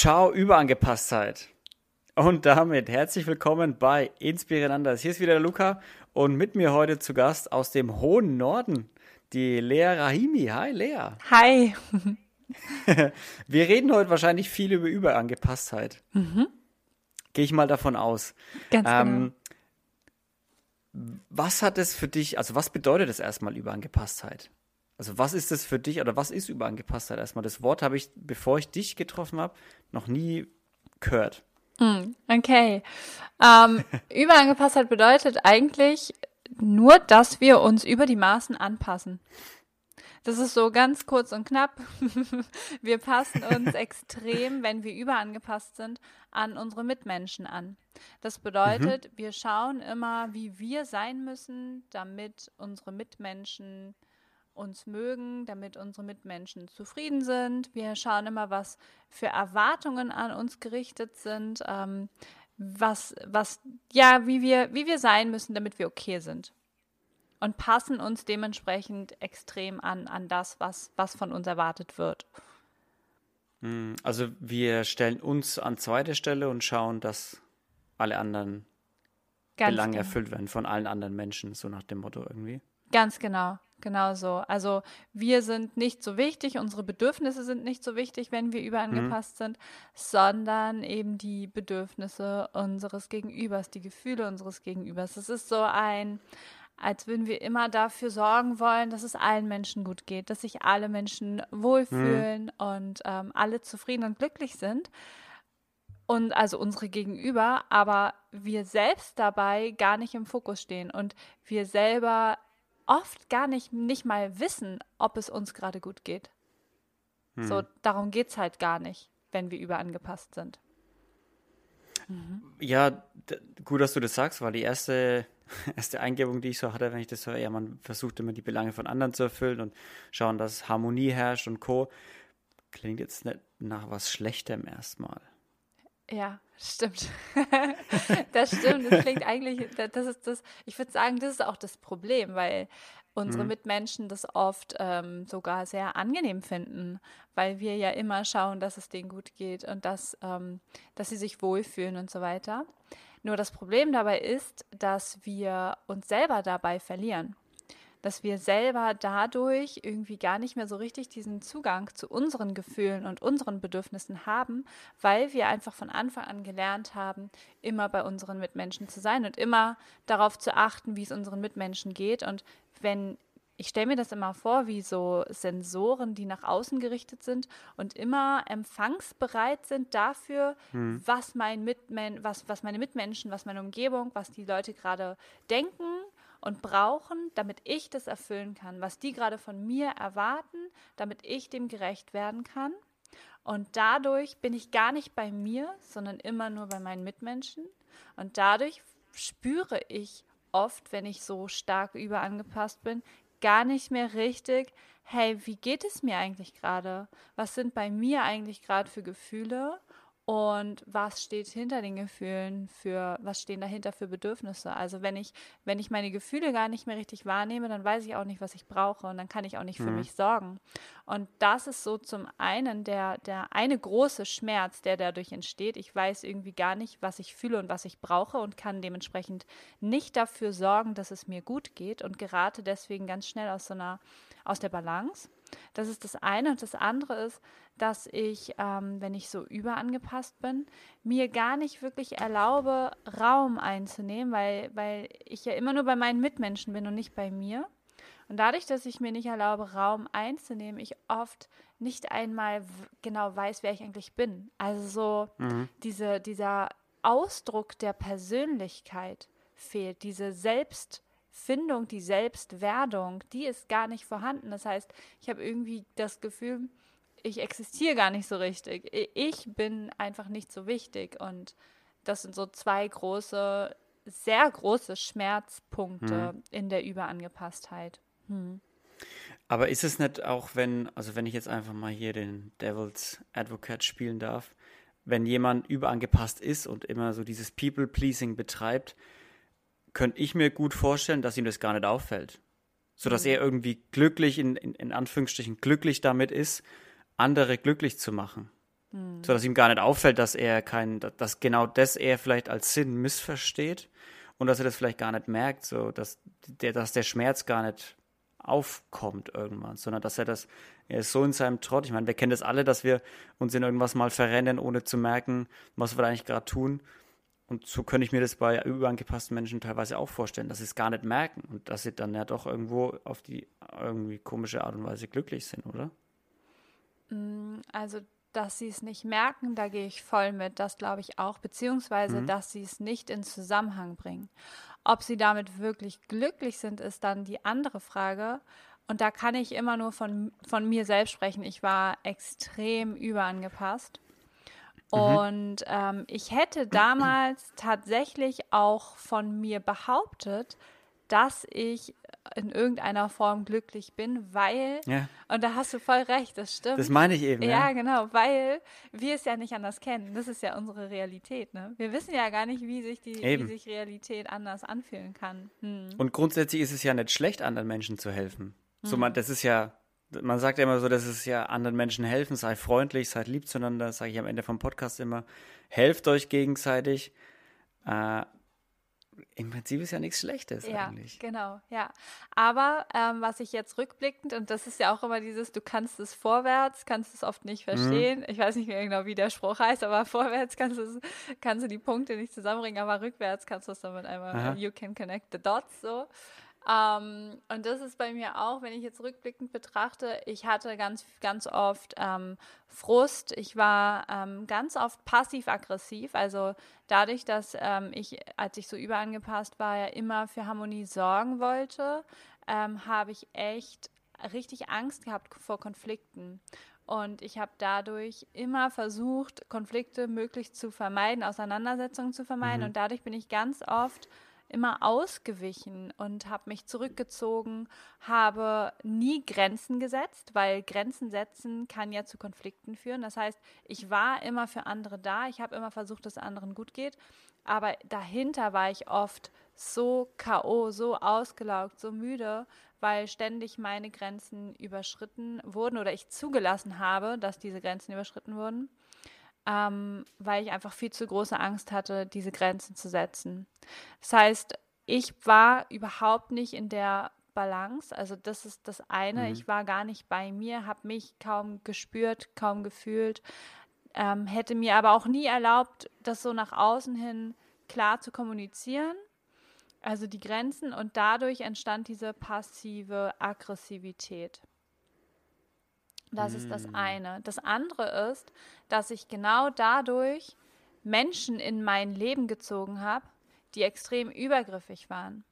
Ciao, Überangepasstheit. Und damit herzlich willkommen bei Inspirierendas. Hier ist wieder der Luca und mit mir heute zu Gast aus dem hohen Norden, die Lea Rahimi. Hi, Lea. Hi. Wir reden heute wahrscheinlich viel über Überangepasstheit. Mhm. Gehe ich mal davon aus. Ganz ähm, genau. Was hat es für dich, also was bedeutet es erstmal Überangepasstheit? Also was ist das für dich oder was ist Überangepasstheit erstmal? Das Wort habe ich, bevor ich dich getroffen habe, noch nie gehört. Hm, okay. Ähm, Überangepasstheit bedeutet eigentlich nur, dass wir uns über die Maßen anpassen. Das ist so ganz kurz und knapp. wir passen uns extrem, wenn wir überangepasst sind, an unsere Mitmenschen an. Das bedeutet, mhm. wir schauen immer, wie wir sein müssen, damit unsere Mitmenschen uns mögen, damit unsere Mitmenschen zufrieden sind. Wir schauen immer, was für Erwartungen an uns gerichtet sind, ähm, was, was, ja, wie wir, wie wir sein müssen, damit wir okay sind. Und passen uns dementsprechend extrem an, an das, was, was von uns erwartet wird. Hm, also wir stellen uns an zweite Stelle und schauen, dass alle anderen Ganz Belange genau. erfüllt werden von allen anderen Menschen, so nach dem Motto irgendwie. Ganz genau. Genau so. Also wir sind nicht so wichtig, unsere Bedürfnisse sind nicht so wichtig, wenn wir überangepasst mhm. sind, sondern eben die Bedürfnisse unseres Gegenübers, die Gefühle unseres Gegenübers. Es ist so ein, als würden wir immer dafür sorgen wollen, dass es allen Menschen gut geht, dass sich alle Menschen wohlfühlen mhm. und ähm, alle zufrieden und glücklich sind. Und also unsere Gegenüber, aber wir selbst dabei gar nicht im Fokus stehen und wir selber oft gar nicht, nicht mal wissen, ob es uns gerade gut geht. Hm. So, darum geht es halt gar nicht, wenn wir überangepasst sind. Mhm. Ja, gut, dass du das sagst, weil die erste, erste Eingebung, die ich so hatte, wenn ich das höre, ja, man versucht immer die Belange von anderen zu erfüllen und schauen, dass Harmonie herrscht und Co. Klingt jetzt nicht nach was Schlechtem erstmal. Ja, stimmt. das stimmt. Das klingt eigentlich, das ist das, ich würde sagen, das ist auch das Problem, weil unsere mhm. Mitmenschen das oft ähm, sogar sehr angenehm finden, weil wir ja immer schauen, dass es denen gut geht und dass, ähm, dass sie sich wohlfühlen und so weiter. Nur das Problem dabei ist, dass wir uns selber dabei verlieren dass wir selber dadurch irgendwie gar nicht mehr so richtig diesen Zugang zu unseren Gefühlen und unseren Bedürfnissen haben, weil wir einfach von Anfang an gelernt haben, immer bei unseren Mitmenschen zu sein und immer darauf zu achten, wie es unseren Mitmenschen geht. Und wenn ich stelle mir das immer vor, wie so Sensoren, die nach außen gerichtet sind und immer empfangsbereit sind dafür, hm. was, mein Mitmen was, was meine Mitmenschen, was meine Umgebung, was die Leute gerade denken und brauchen, damit ich das erfüllen kann, was die gerade von mir erwarten, damit ich dem gerecht werden kann. Und dadurch bin ich gar nicht bei mir, sondern immer nur bei meinen Mitmenschen. Und dadurch spüre ich oft, wenn ich so stark überangepasst bin, gar nicht mehr richtig, hey, wie geht es mir eigentlich gerade? Was sind bei mir eigentlich gerade für Gefühle? Und was steht hinter den Gefühlen für, was stehen dahinter für Bedürfnisse. Also wenn ich, wenn ich meine Gefühle gar nicht mehr richtig wahrnehme, dann weiß ich auch nicht, was ich brauche und dann kann ich auch nicht für mhm. mich sorgen. Und das ist so zum einen der, der eine große Schmerz, der dadurch entsteht. Ich weiß irgendwie gar nicht, was ich fühle und was ich brauche und kann dementsprechend nicht dafür sorgen, dass es mir gut geht und gerate deswegen ganz schnell aus so einer, aus der Balance. Das ist das eine. Und das andere ist, dass ich, ähm, wenn ich so überangepasst bin, mir gar nicht wirklich erlaube, Raum einzunehmen, weil, weil ich ja immer nur bei meinen Mitmenschen bin und nicht bei mir. Und dadurch, dass ich mir nicht erlaube, Raum einzunehmen, ich oft nicht einmal genau weiß, wer ich eigentlich bin. Also so mhm. diese, dieser Ausdruck der Persönlichkeit fehlt, diese Selbst- Findung, die Selbstwerdung, die ist gar nicht vorhanden. Das heißt, ich habe irgendwie das Gefühl, ich existiere gar nicht so richtig. Ich bin einfach nicht so wichtig. Und das sind so zwei große, sehr große Schmerzpunkte hm. in der Überangepasstheit. Hm. Aber ist es nicht auch, wenn, also wenn ich jetzt einfach mal hier den Devil's Advocate spielen darf, wenn jemand überangepasst ist und immer so dieses People-Pleasing betreibt, könnte ich mir gut vorstellen, dass ihm das gar nicht auffällt. Sodass mhm. er irgendwie glücklich, in, in, in Anführungsstrichen glücklich damit ist, andere glücklich zu machen. Mhm. So dass ihm gar nicht auffällt, dass er kein, dass genau das er vielleicht als Sinn missversteht und dass er das vielleicht gar nicht merkt, so dass der, dass der Schmerz gar nicht aufkommt irgendwann, sondern dass er das, er ist so in seinem Trott. Ich meine, wir kennen das alle, dass wir uns in irgendwas mal verrennen, ohne zu merken, was wir da eigentlich gerade tun. Und so könnte ich mir das bei überangepassten Menschen teilweise auch vorstellen, dass sie es gar nicht merken und dass sie dann ja doch irgendwo auf die irgendwie komische Art und Weise glücklich sind, oder? Mm, also, dass sie es nicht merken, da gehe ich voll mit, das glaube ich auch, beziehungsweise, mhm. dass sie es nicht in Zusammenhang bringen. Ob sie damit wirklich glücklich sind, ist dann die andere Frage. Und da kann ich immer nur von, von mir selbst sprechen. Ich war extrem überangepasst. Mhm. Und ähm, ich hätte damals tatsächlich auch von mir behauptet, dass ich in irgendeiner Form glücklich bin, weil, ja. und da hast du voll recht, das stimmt. Das meine ich eben. Ja, ja, genau, weil wir es ja nicht anders kennen. Das ist ja unsere Realität. Ne? Wir wissen ja gar nicht, wie sich, die, wie sich Realität anders anfühlen kann. Hm. Und grundsätzlich ist es ja nicht schlecht, anderen Menschen zu helfen. So, man, das ist ja, man sagt ja immer so, dass es ja anderen Menschen helfen, sei freundlich, seid lieb zueinander, sage ich am Ende vom Podcast immer, helft euch gegenseitig. Äh, Im Prinzip ist ja nichts Schlechtes ja, eigentlich. Genau, ja. Aber ähm, was ich jetzt rückblickend, und das ist ja auch immer dieses, du kannst es vorwärts, kannst es oft nicht mhm. verstehen. Mhm. Ich weiß nicht mehr genau, wie der Spruch heißt, aber vorwärts kannst, du, kannst du die Punkte nicht zusammenbringen, aber rückwärts kannst du es damit einmal, Aha. you can connect the dots so. Ähm, und das ist bei mir auch, wenn ich jetzt rückblickend betrachte, ich hatte ganz, ganz oft ähm, Frust. Ich war ähm, ganz oft passiv-aggressiv. Also dadurch, dass ähm, ich, als ich so überangepasst war, ja immer für Harmonie sorgen wollte, ähm, habe ich echt richtig Angst gehabt vor Konflikten. Und ich habe dadurch immer versucht, Konflikte möglichst zu vermeiden, Auseinandersetzungen zu vermeiden. Mhm. Und dadurch bin ich ganz oft immer ausgewichen und habe mich zurückgezogen, habe nie Grenzen gesetzt, weil Grenzen setzen kann ja zu Konflikten führen. Das heißt, ich war immer für andere da, ich habe immer versucht, dass anderen gut geht, aber dahinter war ich oft so KO, so ausgelaugt, so müde, weil ständig meine Grenzen überschritten wurden oder ich zugelassen habe, dass diese Grenzen überschritten wurden ähm, weil ich einfach viel zu große Angst hatte, diese Grenzen zu setzen. Das heißt, ich war überhaupt nicht in der Balance. Also das ist das eine. Mhm. Ich war gar nicht bei mir, habe mich kaum gespürt, kaum gefühlt, ähm, hätte mir aber auch nie erlaubt, das so nach außen hin klar zu kommunizieren. Also die Grenzen und dadurch entstand diese passive Aggressivität. Das mm. ist das eine. Das andere ist, dass ich genau dadurch Menschen in mein Leben gezogen habe, die extrem übergriffig waren.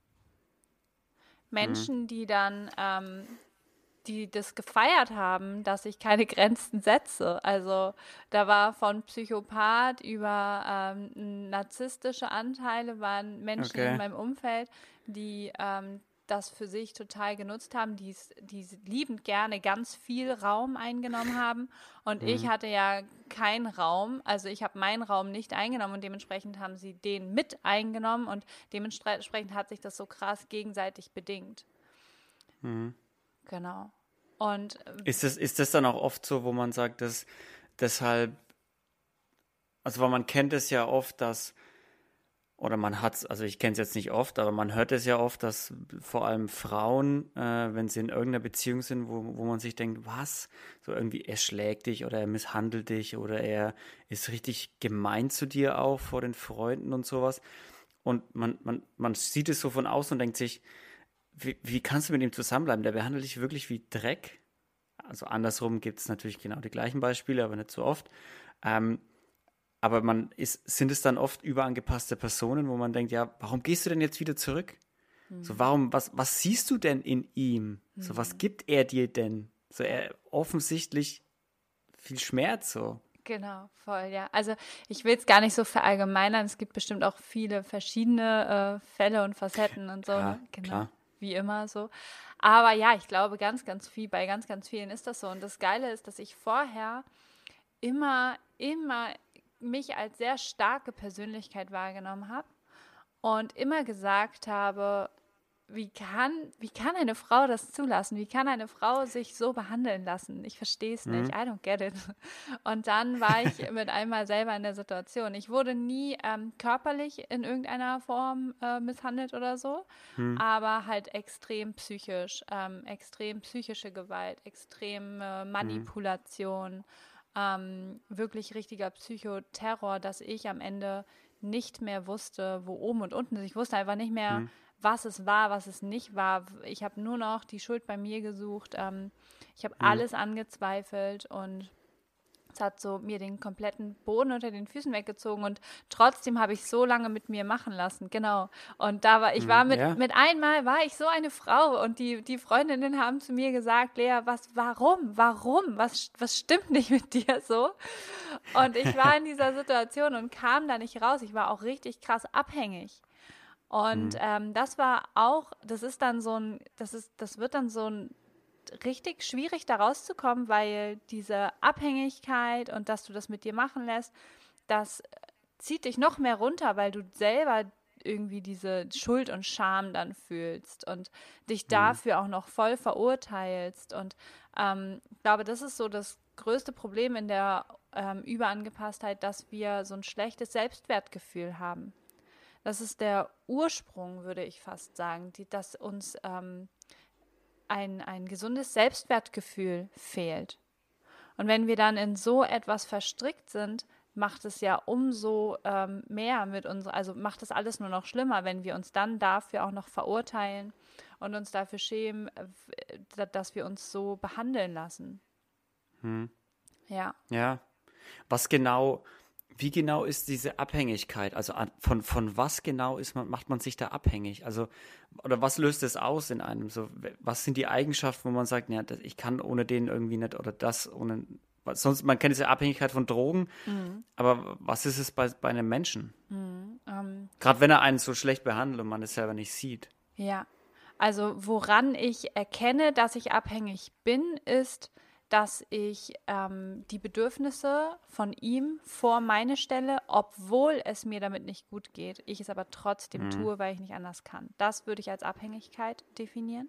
Menschen, mm. die dann, ähm, die das gefeiert haben, dass ich keine Grenzen setze. Also da war von Psychopath über ähm, narzisstische Anteile waren Menschen okay. in meinem Umfeld, die ähm, das für sich total genutzt haben, die, liebend gerne ganz viel Raum eingenommen haben. Und mhm. ich hatte ja keinen Raum, also ich habe meinen Raum nicht eingenommen und dementsprechend haben sie den mit eingenommen und dementsprechend hat sich das so krass gegenseitig bedingt. Mhm. Genau. Und äh, ist das, ist das dann auch oft so, wo man sagt, dass deshalb, also weil man kennt es ja oft, dass oder man hat es, also ich kenne es jetzt nicht oft, aber man hört es ja oft, dass vor allem Frauen, äh, wenn sie in irgendeiner Beziehung sind, wo, wo man sich denkt, was, so irgendwie, er schlägt dich oder er misshandelt dich oder er ist richtig gemein zu dir auch vor den Freunden und sowas. Und man, man, man sieht es so von außen und denkt sich, wie, wie kannst du mit ihm zusammenbleiben? Der behandelt dich wirklich wie Dreck. Also andersrum gibt es natürlich genau die gleichen Beispiele, aber nicht so oft. Ähm, aber man ist, sind es dann oft überangepasste Personen, wo man denkt, ja, warum gehst du denn jetzt wieder zurück? Mhm. So, warum, was, was siehst du denn in ihm? Mhm. So, was hm. gibt er dir denn? So, er offensichtlich viel Schmerz, so. Genau, voll, ja. Also ich will es gar nicht so verallgemeinern. Es gibt bestimmt auch viele verschiedene äh, Fälle und Facetten und so. Ja, ne? genau. Klar. Wie immer so. Aber ja, ich glaube, ganz, ganz viel, bei ganz, ganz vielen ist das so. Und das Geile ist, dass ich vorher immer, immer mich als sehr starke Persönlichkeit wahrgenommen habe und immer gesagt habe, wie kann, wie kann eine Frau das zulassen? Wie kann eine Frau sich so behandeln lassen? Ich verstehe es nicht. Mhm. I don't get it. Und dann war ich mit einmal selber in der Situation. Ich wurde nie ähm, körperlich in irgendeiner Form äh, misshandelt oder so, mhm. aber halt extrem psychisch, ähm, extrem psychische Gewalt, extrem äh, Manipulation, mhm. Ähm, wirklich richtiger Psychoterror, dass ich am Ende nicht mehr wusste, wo oben und unten ist. Ich wusste einfach nicht mehr, mhm was es war, was es nicht war. Ich habe nur noch die Schuld bei mir gesucht. Ähm, ich habe mhm. alles angezweifelt und es hat so mir den kompletten Boden unter den Füßen weggezogen und trotzdem habe ich so lange mit mir machen lassen, genau. Und da war, ich mhm, war mit, ja. mit einmal war ich so eine Frau und die, die Freundinnen haben zu mir gesagt, Lea, was, warum, warum, was, was stimmt nicht mit dir so? Und ich war in dieser Situation und kam da nicht raus. Ich war auch richtig krass abhängig. Und mhm. ähm, das war auch, das ist dann so ein, das ist, das wird dann so ein richtig schwierig, da rauszukommen, weil diese Abhängigkeit und dass du das mit dir machen lässt, das zieht dich noch mehr runter, weil du selber irgendwie diese Schuld und Scham dann fühlst und dich mhm. dafür auch noch voll verurteilst. Und ähm, ich glaube, das ist so das größte Problem in der ähm, Überangepasstheit, dass wir so ein schlechtes Selbstwertgefühl haben. Das ist der Ursprung, würde ich fast sagen, die, dass uns ähm, ein, ein gesundes Selbstwertgefühl fehlt. Und wenn wir dann in so etwas verstrickt sind, macht es ja umso ähm, mehr mit uns, also macht es alles nur noch schlimmer, wenn wir uns dann dafür auch noch verurteilen und uns dafür schämen, äh, dass wir uns so behandeln lassen. Hm. Ja. Ja. Was genau wie genau ist diese Abhängigkeit? Also von, von was genau ist man, macht man sich da abhängig? Also, oder was löst es aus in einem? So, was sind die Eigenschaften, wo man sagt, ja, ich kann ohne den irgendwie nicht oder das ohne. Sonst, man kennt diese Abhängigkeit von Drogen, mhm. aber was ist es bei, bei einem Menschen? Mhm, ähm, Gerade wenn er einen so schlecht behandelt und man es selber nicht sieht. Ja, also woran ich erkenne, dass ich abhängig bin, ist, dass ich ähm, die Bedürfnisse von ihm vor meine stelle, obwohl es mir damit nicht gut geht, ich es aber trotzdem mhm. tue, weil ich nicht anders kann. Das würde ich als Abhängigkeit definieren.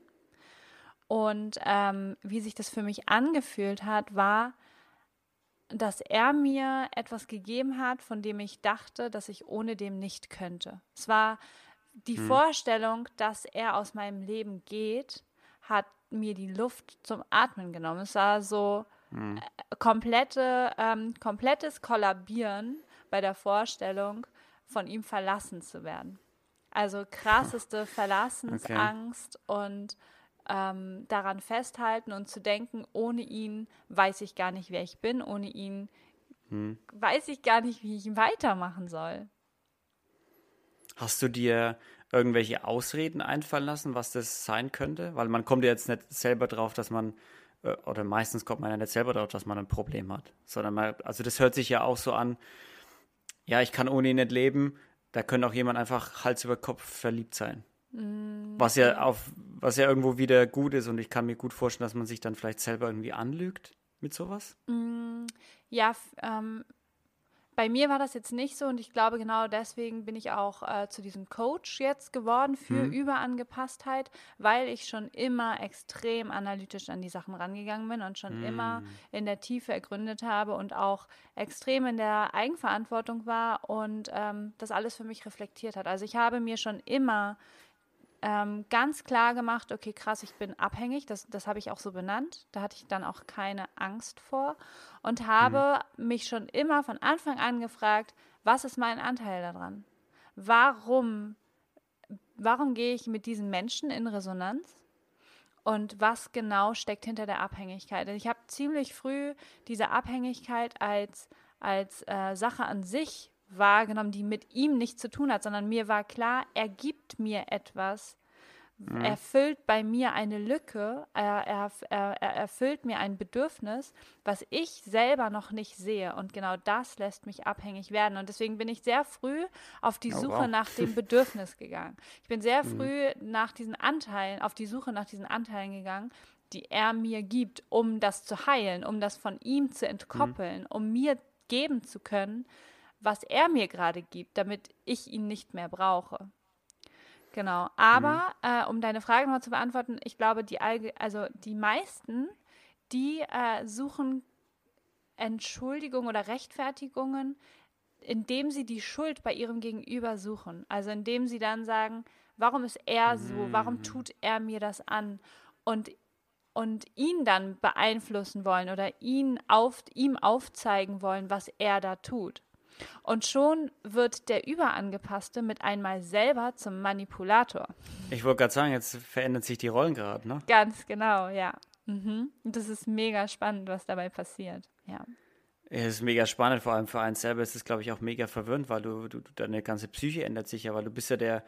Und ähm, wie sich das für mich angefühlt hat, war, dass er mir etwas gegeben hat, von dem ich dachte, dass ich ohne dem nicht könnte. Es war die hm. Vorstellung, dass er aus meinem Leben geht, hat mir die Luft zum Atmen genommen. Es war so mhm. komplette, ähm, komplettes Kollabieren bei der Vorstellung, von ihm verlassen zu werden. Also krasseste Verlassensangst okay. und ähm, daran festhalten und zu denken, ohne ihn weiß ich gar nicht, wer ich bin, ohne ihn hm. weiß ich gar nicht, wie ich weitermachen soll. Hast du dir irgendwelche Ausreden einfallen lassen, was das sein könnte? Weil man kommt ja jetzt nicht selber drauf, dass man, äh, oder meistens kommt man ja nicht selber drauf, dass man ein Problem hat. Sondern man, also das hört sich ja auch so an, ja, ich kann ohne ihn nicht leben, da könnte auch jemand einfach Hals über Kopf verliebt sein. Mhm. Was ja auf, was ja irgendwo wieder gut ist und ich kann mir gut vorstellen, dass man sich dann vielleicht selber irgendwie anlügt mit sowas. Mm, ja, ähm, bei mir war das jetzt nicht so und ich glaube, genau deswegen bin ich auch äh, zu diesem Coach jetzt geworden für mhm. Überangepasstheit, weil ich schon immer extrem analytisch an die Sachen rangegangen bin und schon mhm. immer in der Tiefe ergründet habe und auch extrem in der Eigenverantwortung war und ähm, das alles für mich reflektiert hat. Also ich habe mir schon immer ähm, ganz klar gemacht, okay, krass, ich bin abhängig, das, das habe ich auch so benannt. Da hatte ich dann auch keine Angst vor und habe mhm. mich schon immer von Anfang an gefragt, was ist mein Anteil daran? Warum, warum gehe ich mit diesen Menschen in Resonanz? Und was genau steckt hinter der Abhängigkeit? Ich habe ziemlich früh diese Abhängigkeit als, als äh, Sache an sich wahrgenommen, die mit ihm nichts zu tun hat, sondern mir war klar, er gibt mir etwas, mhm. erfüllt bei mir eine Lücke, er, er, er, er, erfüllt mir ein Bedürfnis, was ich selber noch nicht sehe. Und genau das lässt mich abhängig werden. Und deswegen bin ich sehr früh auf die oh, Suche wow. nach dem Bedürfnis gegangen. Ich bin sehr mhm. früh mhm. nach diesen Anteilen, auf die Suche nach diesen Anteilen gegangen, die er mir gibt, um das zu heilen, um das von ihm zu entkoppeln, mhm. um mir geben zu können, was er mir gerade gibt, damit ich ihn nicht mehr brauche. Genau. Aber mhm. äh, um deine Frage nochmal zu beantworten, ich glaube, die also die meisten, die äh, suchen Entschuldigungen oder Rechtfertigungen, indem sie die Schuld bei ihrem Gegenüber suchen. Also indem sie dann sagen, warum ist er so? Warum mhm. tut er mir das an? Und und ihn dann beeinflussen wollen oder ihn auf, ihm aufzeigen wollen, was er da tut. Und schon wird der Überangepasste mit einmal selber zum Manipulator. Ich wollte gerade sagen, jetzt verändern sich die Rollen gerade, ne? Ganz genau, ja. Mhm. Das ist mega spannend, was dabei passiert, ja. Es ist mega spannend, vor allem für einen selber ist es, glaube ich, auch mega verwirrend, weil du, du, deine ganze Psyche ändert sich ja, weil du bist ja der,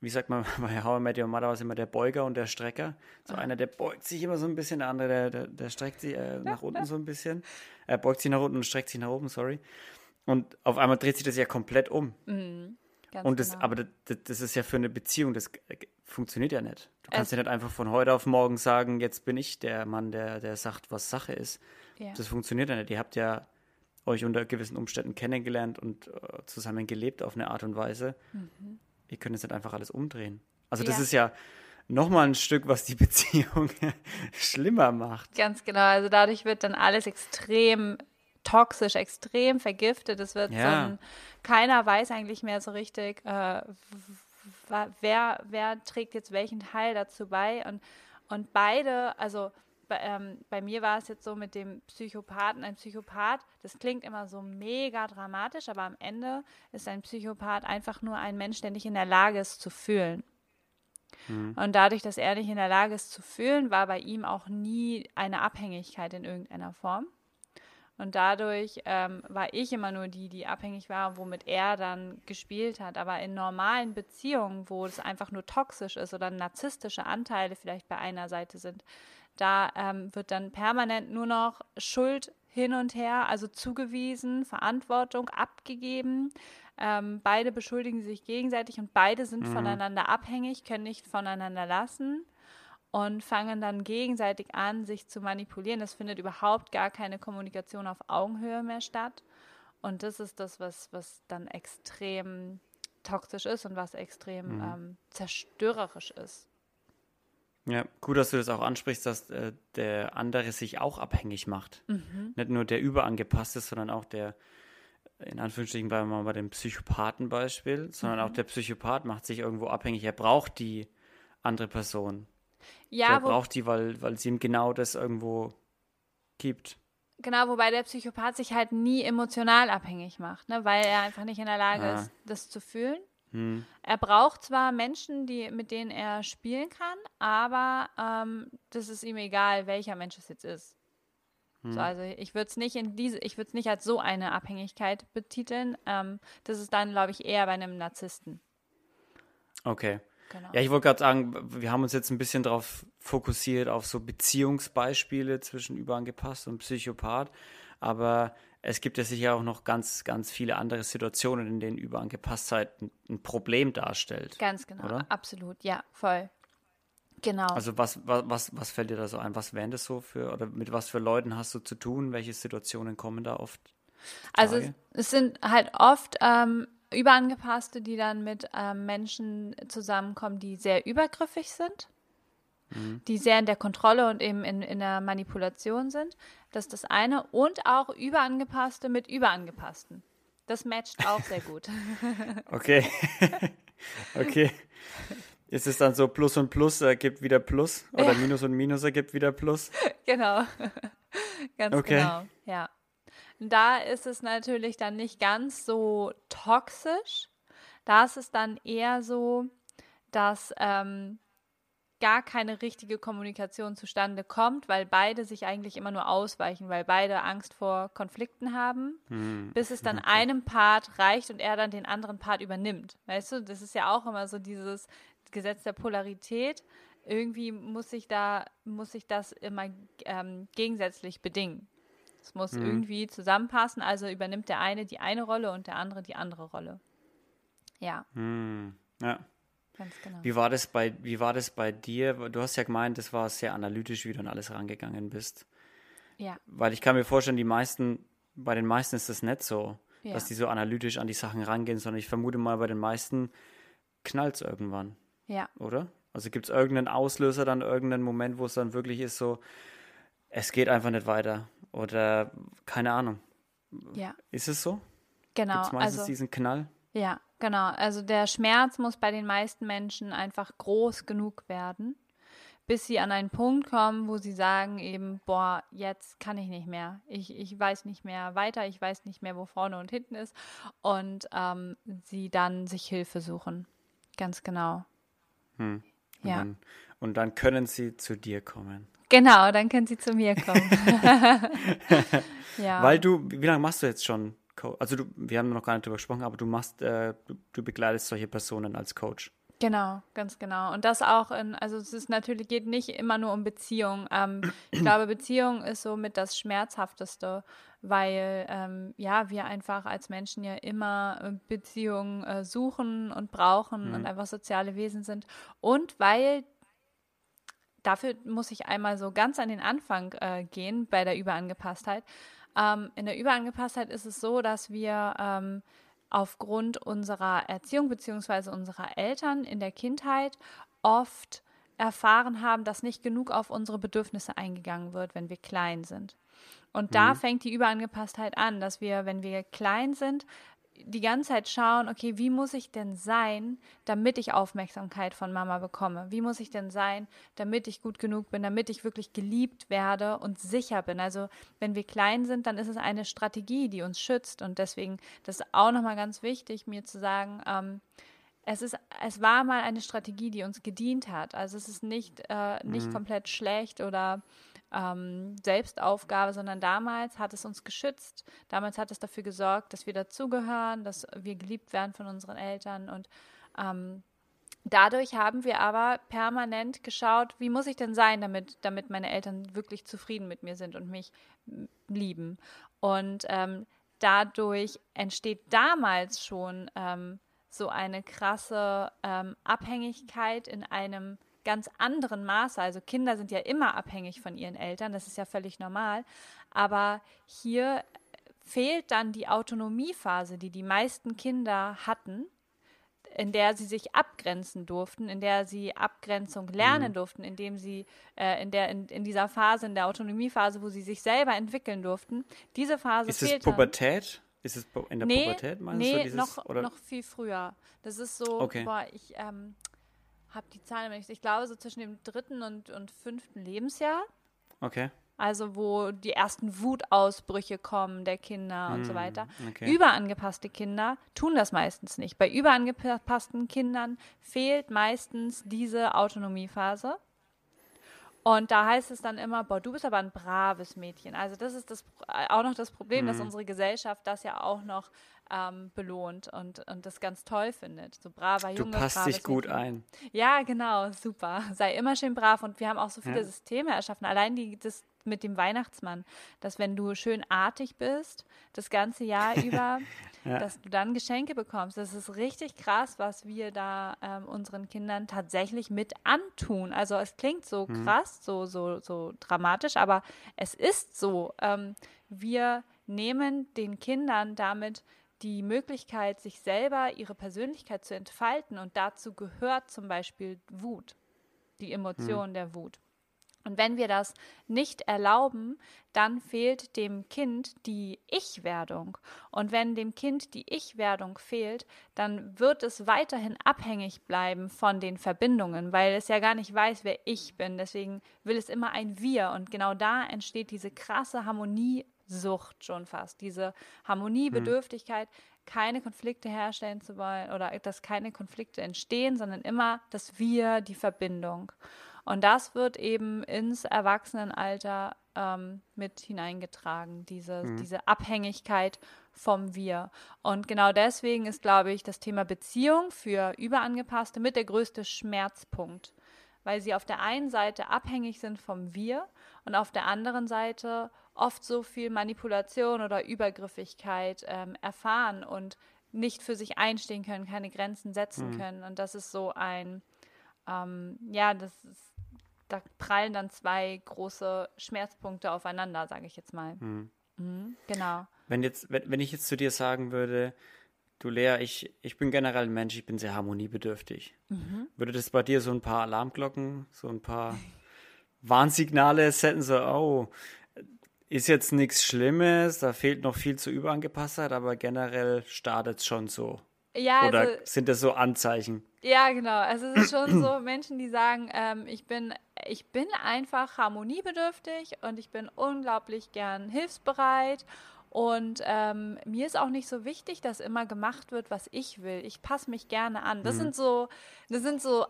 wie sagt man, bei How I Met Your Mother war es immer der Beuger und der Strecker. So ah. einer, der beugt sich immer so ein bisschen, der andere, der, der, der streckt sich äh, nach unten so ein bisschen. Er beugt sich nach unten und streckt sich nach oben, sorry. Und auf einmal dreht sich das ja komplett um. Mhm, und das, genau. aber das, das, ist ja für eine Beziehung, das funktioniert ja nicht. Du kannst ja nicht einfach von heute auf morgen sagen, jetzt bin ich der Mann, der, der sagt, was Sache ist. Ja. Das funktioniert ja nicht. Ihr habt ja euch unter gewissen Umständen kennengelernt und uh, zusammen gelebt auf eine Art und Weise. Mhm. Ihr könnt jetzt nicht einfach alles umdrehen. Also das ja. ist ja nochmal ein Stück, was die Beziehung schlimmer macht. Ganz genau. Also dadurch wird dann alles extrem toxisch, extrem vergiftet. Es wird ja. so ein, keiner weiß eigentlich mehr so richtig, äh, wer, wer trägt jetzt welchen Teil dazu bei. Und, und beide, also bei, ähm, bei mir war es jetzt so mit dem Psychopathen, ein Psychopath, das klingt immer so mega dramatisch, aber am Ende ist ein Psychopath einfach nur ein Mensch, der nicht in der Lage ist zu fühlen. Mhm. Und dadurch, dass er nicht in der Lage ist zu fühlen, war bei ihm auch nie eine Abhängigkeit in irgendeiner Form. Und dadurch ähm, war ich immer nur die, die abhängig war, womit er dann gespielt hat. Aber in normalen Beziehungen, wo es einfach nur toxisch ist oder narzisstische Anteile vielleicht bei einer Seite sind, da ähm, wird dann permanent nur noch Schuld hin und her, also zugewiesen, Verantwortung abgegeben. Ähm, beide beschuldigen sich gegenseitig und beide sind mhm. voneinander abhängig, können nicht voneinander lassen und fangen dann gegenseitig an, sich zu manipulieren. Es findet überhaupt gar keine Kommunikation auf Augenhöhe mehr statt. Und das ist das, was, was dann extrem toxisch ist und was extrem mhm. ähm, zerstörerisch ist. Ja, gut, dass du das auch ansprichst, dass äh, der andere sich auch abhängig macht. Mhm. Nicht nur der überangepasst ist, sondern auch der, in Anführungsstrichen bleiben wir mal bei dem Psychopathenbeispiel, sondern mhm. auch der Psychopath macht sich irgendwo abhängig. Er braucht die andere Person. Ja, er braucht die, weil, weil sie ihm genau das irgendwo gibt. Genau, wobei der Psychopath sich halt nie emotional abhängig macht, ne? weil er einfach nicht in der Lage ah. ist, das zu fühlen. Hm. Er braucht zwar Menschen, die, mit denen er spielen kann, aber ähm, das ist ihm egal, welcher Mensch es jetzt ist. Hm. So, also ich würde es nicht in diese, ich würde es nicht als so eine Abhängigkeit betiteln. Ähm, das ist dann, glaube ich, eher bei einem Narzissten. Okay. Genau. Ja, ich wollte gerade sagen, wir haben uns jetzt ein bisschen darauf fokussiert, auf so Beziehungsbeispiele zwischen überangepasst und Psychopath. Aber es gibt ja sicher auch noch ganz, ganz viele andere Situationen, in denen Überangepasstheit ein, ein Problem darstellt. Ganz genau, oder? absolut, ja, voll. Genau. Also was, was, was fällt dir da so ein? Was wären das so für, oder mit was für Leuten hast du zu tun? Welche Situationen kommen da oft? Also es, sind halt oft ähm, Überangepasste, die dann mit ähm, Menschen zusammenkommen, die sehr übergriffig sind, mhm. die sehr in der Kontrolle und eben in, in der Manipulation sind. Das ist das eine. Und auch Überangepasste mit Überangepassten. Das matcht auch sehr gut. okay. okay. Ist es dann so Plus und Plus ergibt wieder Plus oder ja. Minus und Minus ergibt wieder Plus? Genau. Ganz okay. genau. Ja. Da ist es natürlich dann nicht ganz so toxisch. Da ist es dann eher so, dass ähm, gar keine richtige Kommunikation zustande kommt, weil beide sich eigentlich immer nur ausweichen, weil beide Angst vor Konflikten haben, hm. bis es dann einem Part reicht und er dann den anderen Part übernimmt. Weißt du, das ist ja auch immer so dieses Gesetz der Polarität. Irgendwie muss sich da, muss sich das immer ähm, gegensätzlich bedingen. Es muss mhm. irgendwie zusammenpassen, also übernimmt der eine die eine Rolle und der andere die andere Rolle. Ja. Mhm. Ja. Ganz genau. Wie war, das bei, wie war das bei dir? Du hast ja gemeint, das war sehr analytisch, wie du an alles rangegangen bist. Ja. Weil ich kann mir vorstellen, die meisten, bei den meisten ist das nicht so, ja. dass die so analytisch an die Sachen rangehen, sondern ich vermute mal, bei den meisten knallt es irgendwann. Ja. Oder? Also gibt es irgendeinen Auslöser, dann irgendeinen Moment, wo es dann wirklich ist, so, es geht einfach nicht weiter. Oder keine Ahnung. Ja. Ist es so? Genau. Gibt's meistens also, diesen Knall? Ja, genau. Also der Schmerz muss bei den meisten Menschen einfach groß genug werden, bis sie an einen Punkt kommen, wo sie sagen eben, boah, jetzt kann ich nicht mehr. Ich, ich weiß nicht mehr weiter, ich weiß nicht mehr, wo vorne und hinten ist. Und ähm, sie dann sich Hilfe suchen. Ganz genau. Hm. Und Ja. Dann, und dann können sie zu dir kommen. Genau, dann können sie zu mir kommen. ja. Weil du, wie lange machst du jetzt schon? Co also du, wir haben noch gar nicht drüber gesprochen, aber du machst, äh, du, du begleitest solche Personen als Coach. Genau, ganz genau. Und das auch in, also es ist natürlich, geht nicht immer nur um Beziehung. Ähm, ich glaube, Beziehung ist somit das Schmerzhafteste, weil ähm, ja, wir einfach als Menschen ja immer äh, Beziehungen äh, suchen und brauchen und einfach soziale Wesen sind. Und weil dafür muss ich einmal so ganz an den Anfang äh, gehen bei der Überangepasstheit. Ähm, in der Überangepasstheit ist es so, dass wir ähm, aufgrund unserer Erziehung bzw. unserer Eltern in der Kindheit oft erfahren haben, dass nicht genug auf unsere Bedürfnisse eingegangen wird, wenn wir klein sind. Und da fängt die Überangepasstheit an, dass wir, wenn wir klein sind, die ganze Zeit schauen, okay, wie muss ich denn sein, damit ich Aufmerksamkeit von Mama bekomme? Wie muss ich denn sein, damit ich gut genug bin, damit ich wirklich geliebt werde und sicher bin? Also, wenn wir klein sind, dann ist es eine Strategie, die uns schützt. Und deswegen, das ist auch nochmal ganz wichtig, mir zu sagen, ähm, es, ist, es war mal eine Strategie, die uns gedient hat. Also es ist nicht, äh, nicht komplett schlecht oder ähm, Selbstaufgabe, sondern damals hat es uns geschützt. Damals hat es dafür gesorgt, dass wir dazugehören, dass wir geliebt werden von unseren Eltern und ähm, Dadurch haben wir aber permanent geschaut, wie muss ich denn sein, damit, damit meine Eltern wirklich zufrieden mit mir sind und mich m, lieben. Und ähm, dadurch entsteht damals schon ähm, so eine krasse ähm, Abhängigkeit in einem ganz anderen Maße. Also Kinder sind ja immer abhängig von ihren Eltern, das ist ja völlig normal. Aber hier fehlt dann die Autonomiephase, die die meisten Kinder hatten, in der sie sich abgrenzen durften, in der sie Abgrenzung lernen durften, indem sie äh, in der in, in dieser Phase, in der Autonomiephase, wo sie sich selber entwickeln durften, diese Phase Ist es fehlt dann. Pubertät? Ist es in der Nee, Pubertät, meinst nee du? Dieses, noch, oder? noch viel früher. Das ist so, Okay. boah, ich ähm, habe die Zahlen, nicht- ich glaube so zwischen dem dritten und, und fünften Lebensjahr. Okay. Also wo die ersten Wutausbrüche kommen der Kinder und so weiter. Hm, okay. Überangepasste Kinder tun das meistens nicht. Bei überangepassten Kindern fehlt meistens diese Autonomiephase. Und da heißt es dann immer, boah, du bist aber ein braves Mädchen. Also das ist das auch noch das Problem, Mhm. dass unsere Gesellschaft das ja auch noch ähm, belohnt und, und das ganz toll findet. So braver Du Junge, passt braves dich gut Mädchen. ein. Ja, genau, super. Sei immer schön brav. Und wir haben auch so viele Ja. Systeme erschaffen. Allein die, das mit dem Weihnachtsmann, dass wenn du schön artig bist, das ganze Jahr über, Ja. dass du dann Geschenke bekommst. Das ist richtig krass, was wir da ähm, unseren Kindern tatsächlich mit antun. Also es klingt so Mhm. krass, so, so, so dramatisch, aber es ist so. Ähm, wir nehmen den Kindern damit die Möglichkeit, sich selber ihre Persönlichkeit zu entfalten und dazu gehört zum Beispiel Wut, die Emotion der Wut. Und wenn wir das nicht erlauben, dann fehlt dem Kind die Ich-Werdung. Und wenn dem Kind die Ich-Werdung fehlt, dann wird es weiterhin abhängig bleiben von den Verbindungen, weil es ja gar nicht weiß, wer ich bin. Deswegen will es immer ein Wir. Und genau da entsteht diese krasse Harmoniesucht schon fast, diese Harmoniebedürftigkeit, keine Konflikte herstellen zu wollen oder dass keine Konflikte entstehen, sondern immer das Wir, die Verbindung. Und das wird eben ins Erwachsenenalter ähm, mit hineingetragen, diese, diese Abhängigkeit vom Wir. Und genau deswegen ist, glaube ich, das Thema Beziehung für Überangepasste mit der größte Schmerzpunkt, weil sie auf der einen Seite abhängig sind vom Wir und auf der anderen Seite oft so viel Manipulation oder Übergriffigkeit ähm, erfahren und nicht für sich einstehen können, keine Grenzen setzen können. Und das ist so ein, ähm, ja, das ist, da prallen dann zwei große Schmerzpunkte aufeinander, sage ich jetzt mal. Mhm, genau. Wenn, jetzt, wenn, wenn ich jetzt zu dir sagen würde, du Lea, ich, ich bin generell ein Mensch, ich bin sehr harmoniebedürftig. Mhm. Würde das bei dir so ein paar Alarmglocken, so ein paar Warnsignale setzen, so, oh, ist jetzt nichts Schlimmes, da fehlt noch viel zur Überangepasstheit, aber generell startet es schon so. Ja, Oder also, sind das so Anzeichen? Ja, genau. Also es ist schon so Menschen, die sagen, ähm, ich bin, ich bin einfach harmoniebedürftig und ich bin unglaublich gern hilfsbereit und ähm, mir ist auch nicht so wichtig, dass immer gemacht wird, was ich will. Ich passe mich gerne an. Das mhm. sind so, das sind so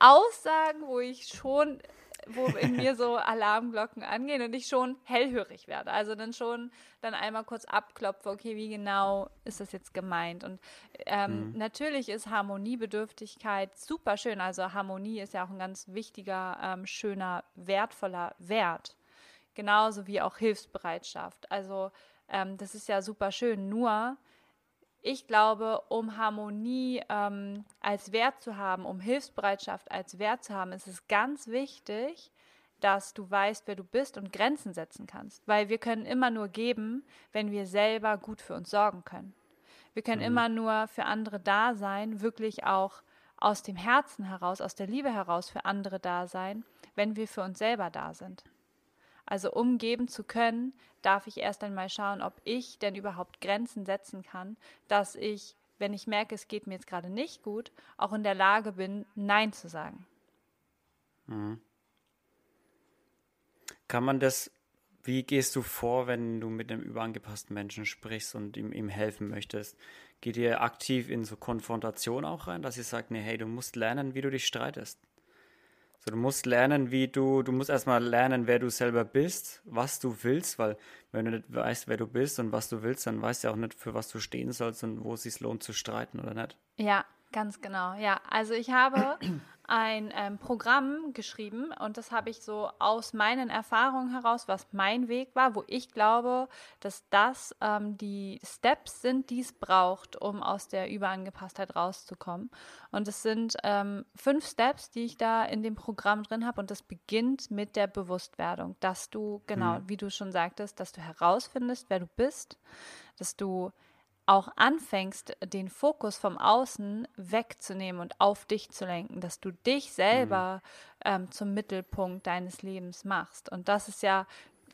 Aussagen, wo ich schon wo in mir so Alarmglocken angehen und ich schon hellhörig werde. Also dann schon dann einmal kurz abklopfe, okay, wie genau ist das jetzt gemeint? Und ähm, mhm. natürlich ist Harmoniebedürftigkeit super schön. Also Harmonie ist ja auch ein ganz wichtiger, ähm, schöner, wertvoller Wert. Genauso wie auch Hilfsbereitschaft. Also ähm, das ist ja super schön. Nur ich glaube, um Harmonie ähm, als Wert zu haben, um Hilfsbereitschaft als Wert zu haben, ist es ganz wichtig, dass du weißt, wer du bist und Grenzen setzen kannst. Weil wir können immer nur geben, wenn wir selber gut für uns sorgen können. Wir können mhm. immer nur für andere da sein, wirklich auch aus dem Herzen heraus, aus der Liebe heraus für andere da sein, wenn wir für uns selber da sind. Also um geben zu können, darf ich erst einmal schauen, ob ich denn überhaupt Grenzen setzen kann, dass ich, wenn ich merke, es geht mir jetzt gerade nicht gut, auch in der Lage bin, Nein zu sagen. Mhm. Kann man das, wie gehst du vor, wenn du mit einem überangepassten Menschen sprichst und ihm, ihm helfen möchtest? Geht ihr aktiv in so Konfrontation auch rein, dass ihr sagt, nee, hey, du musst lernen, wie du dich streitest? So, du musst lernen, wie du, du musst erstmal lernen, wer du selber bist, was du willst, weil wenn du nicht weißt, wer du bist und was du willst, dann weißt du auch nicht, für was du stehen sollst und wo es sich lohnt zu streiten oder nicht. Ja, ganz genau. Ja, also ich habe ein ähm, Programm geschrieben und das habe ich so aus meinen Erfahrungen heraus, was mein Weg war, wo ich glaube, dass das ähm, die Steps sind, die es braucht, um aus der Überangepasstheit rauszukommen. Und es sind ähm, fünf Steps, die ich da in dem Programm drin habe und das beginnt mit der Bewusstwerdung, dass du, genau, mhm. wie du schon sagtest, dass du herausfindest, wer du bist, dass du auch anfängst, den Fokus vom Außen wegzunehmen und auf dich zu lenken, dass du dich selber mhm. ähm, zum Mittelpunkt deines Lebens machst. Und das ist ja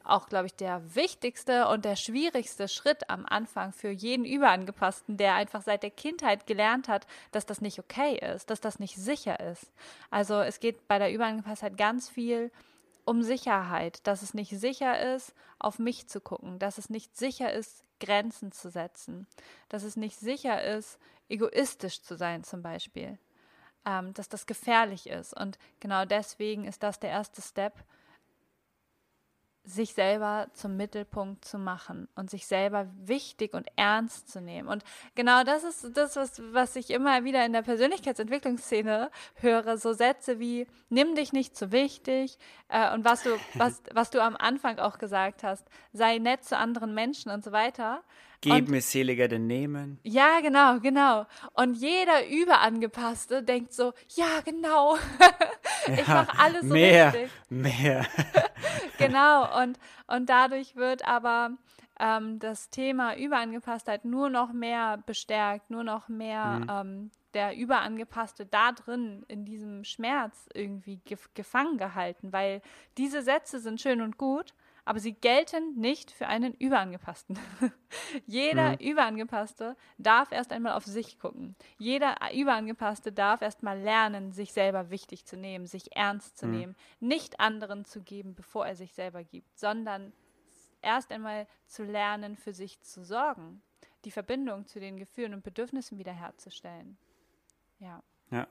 auch, glaube ich, der wichtigste und der schwierigste Schritt am Anfang für jeden Überangepassten, der einfach seit der Kindheit gelernt hat, dass das nicht okay ist, dass das nicht sicher ist. Also es geht bei der Überangepasstheit ganz viel um Sicherheit, dass es nicht sicher ist, auf mich zu gucken, dass es nicht sicher ist, Grenzen zu setzen, dass es nicht sicher ist, egoistisch zu sein zum Beispiel, ähm, dass das gefährlich ist. Und genau deswegen ist das der erste Step, sich selber zum Mittelpunkt zu machen und sich selber wichtig und ernst zu nehmen. Und genau das ist das, was, was ich immer wieder in der Persönlichkeitsentwicklungsszene höre, so Sätze wie nimm dich nicht zu wichtig äh, und was du, was, was du am Anfang auch gesagt hast, sei nett zu anderen Menschen und so weiter. Geben mir seliger denn nehmen. Ja, genau, genau. Und jeder Überangepasste denkt so, ja, genau. ich ja, mache alles so mehr, richtig. Mehr. genau. Und, und dadurch wird aber ähm, das Thema Überangepasstheit nur noch mehr bestärkt, nur noch mehr mhm. ähm, der Überangepasste da drin in diesem Schmerz irgendwie gef gefangen gehalten, weil diese Sätze sind schön und gut, aber sie gelten nicht für einen Überangepassten. Jeder mhm. Überangepasste darf erst einmal auf sich gucken. Jeder Überangepasste darf erst mal lernen, sich selber wichtig zu nehmen, sich ernst zu mhm. nehmen, nicht anderen zu geben, bevor er sich selber gibt, sondern erst einmal zu lernen, für sich zu sorgen, die Verbindung zu den Gefühlen und Bedürfnissen wiederherzustellen. Ja. Ja.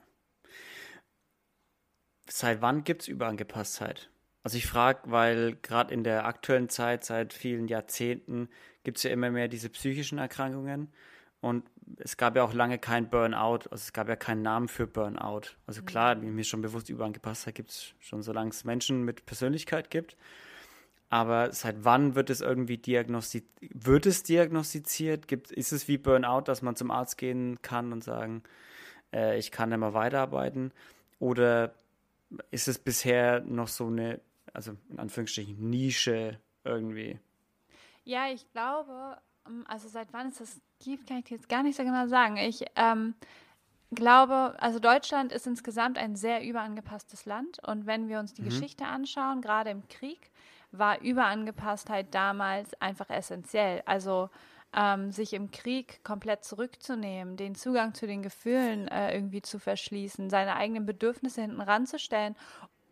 Seit wann gibt es Überangepasstheit? Also ich frage, weil gerade in der aktuellen Zeit, seit vielen Jahrzehnten, gibt es ja immer mehr diese psychischen Erkrankungen. Und es gab ja auch lange kein Burnout, also es gab ja keinen Namen für Burnout. Also mhm. klar, mir ist schon bewusst, überangepasst gibt es schon, solange es Menschen mit Persönlichkeit gibt. Aber seit wann wird es irgendwie diagnostiziert? Wird es diagnostiziert? Gibt, ist es wie Burnout, dass man zum Arzt gehen kann und sagen, äh, ich kann nicht mehr weiterarbeiten? Oder ist es bisher noch so eine also in Anführungsstrichen Nische irgendwie. Ja, ich glaube, ähm, also seit wann es das gibt, kann ich jetzt gar nicht so genau sagen. Ich ähm, glaube, also Deutschland ist insgesamt ein sehr überangepasstes Land. Und wenn wir uns die mhm. Geschichte anschauen, gerade im Krieg, war Überangepasstheit damals einfach essentiell. Also ähm, sich im Krieg komplett zurückzunehmen, den Zugang zu den Gefühlen äh, irgendwie zu verschließen, seine eigenen Bedürfnisse hinten ranzustellen,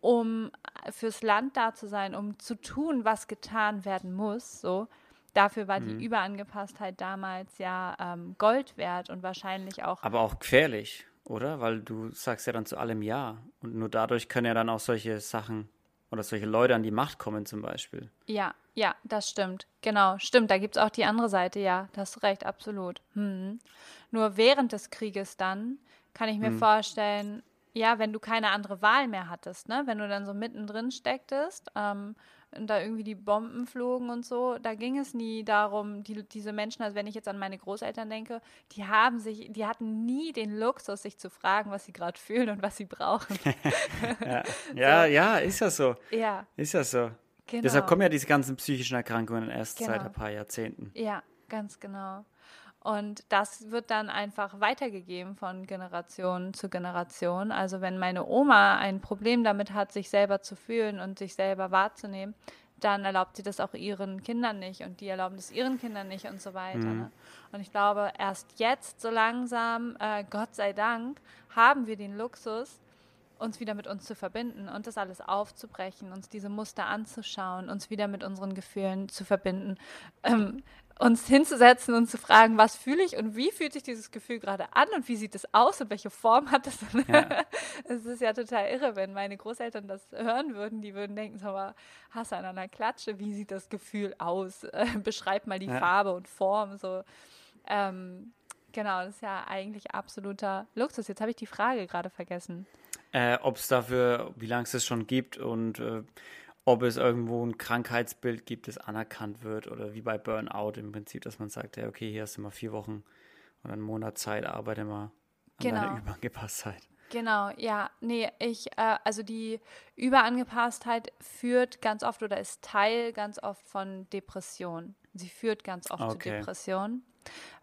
um fürs Land da zu sein, um zu tun, was getan werden muss, so. Dafür war mhm. die Überangepasstheit damals ja ähm, Gold wert und wahrscheinlich auch. Aber auch gefährlich, oder? Weil du sagst ja dann zu allem Ja. Und nur dadurch können ja dann auch solche Sachen oder solche Leute an die Macht kommen, zum Beispiel. Ja, ja, das stimmt. Genau, stimmt. Da gibt es auch die andere Seite, ja. Da hast du recht, absolut. Hm. Nur während des Krieges dann kann ich mir hm. vorstellen, ja, wenn du keine andere Wahl mehr hattest, ne? Wenn du dann so mittendrin stecktest, ähm, und da irgendwie die Bomben flogen und so, da ging es nie darum, die, diese Menschen, also wenn ich jetzt an meine Großeltern denke, die haben sich, die hatten nie den Luxus, sich zu fragen, was sie gerade fühlen und was sie brauchen. ja, ja, so. ja, ist ja so. Ja. Ist ja so. Genau. Deshalb kommen ja diese ganzen psychischen Erkrankungen erst genau. seit ein paar Jahrzehnten. Ja, ganz genau. Und das wird dann einfach weitergegeben von Generation zu Generation. Also wenn meine Oma ein Problem damit hat, sich selber zu fühlen und sich selber wahrzunehmen, dann erlaubt sie das auch ihren Kindern nicht und die erlauben das ihren Kindern nicht und so weiter. Mhm. Ne? Und ich glaube, erst jetzt so langsam, äh, Gott sei Dank, haben wir den Luxus, uns wieder mit uns zu verbinden und das alles aufzubrechen, uns diese Muster anzuschauen, uns wieder mit unseren Gefühlen zu verbinden. Ähm, uns hinzusetzen und zu fragen, was fühle ich und wie fühlt sich dieses Gefühl gerade an und wie sieht es aus und welche Form hat es. Ja. es ist ja total irre, wenn meine Großeltern das hören würden, die würden denken, so, aber hast du an einer Klatsche, wie sieht das Gefühl aus? beschreib mal die ja. Farbe und Form. So. Ähm, genau, das ist ja eigentlich absoluter Luxus. Jetzt habe ich die Frage gerade vergessen. Äh, Ob es dafür, wie lange es es schon gibt und äh, ob es irgendwo ein Krankheitsbild gibt, das anerkannt wird oder wie bei Burnout im Prinzip, dass man sagt, ja, okay, hier hast du mal vier Wochen oder einen Monat Zeit, arbeite mal an genau. deiner Überangepasstheit. Genau, ja, nee, ich, äh, also die Überangepasstheit führt ganz oft oder ist Teil ganz oft von Depression. Sie führt ganz oft okay. zu Depression,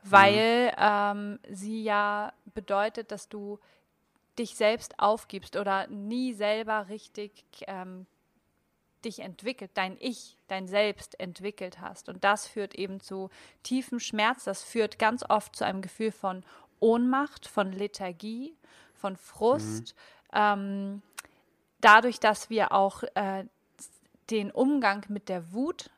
weil mhm. ähm, sie ja bedeutet, dass du dich selbst aufgibst oder nie selber richtig ähm, dich entwickelt, dein Ich, dein Selbst entwickelt hast. Und das führt eben zu tiefem Schmerz, das führt ganz oft zu einem Gefühl von Ohnmacht, von Lethargie, von Frust. Mhm. Ähm, dadurch, dass wir auch äh, den Umgang mit der Wut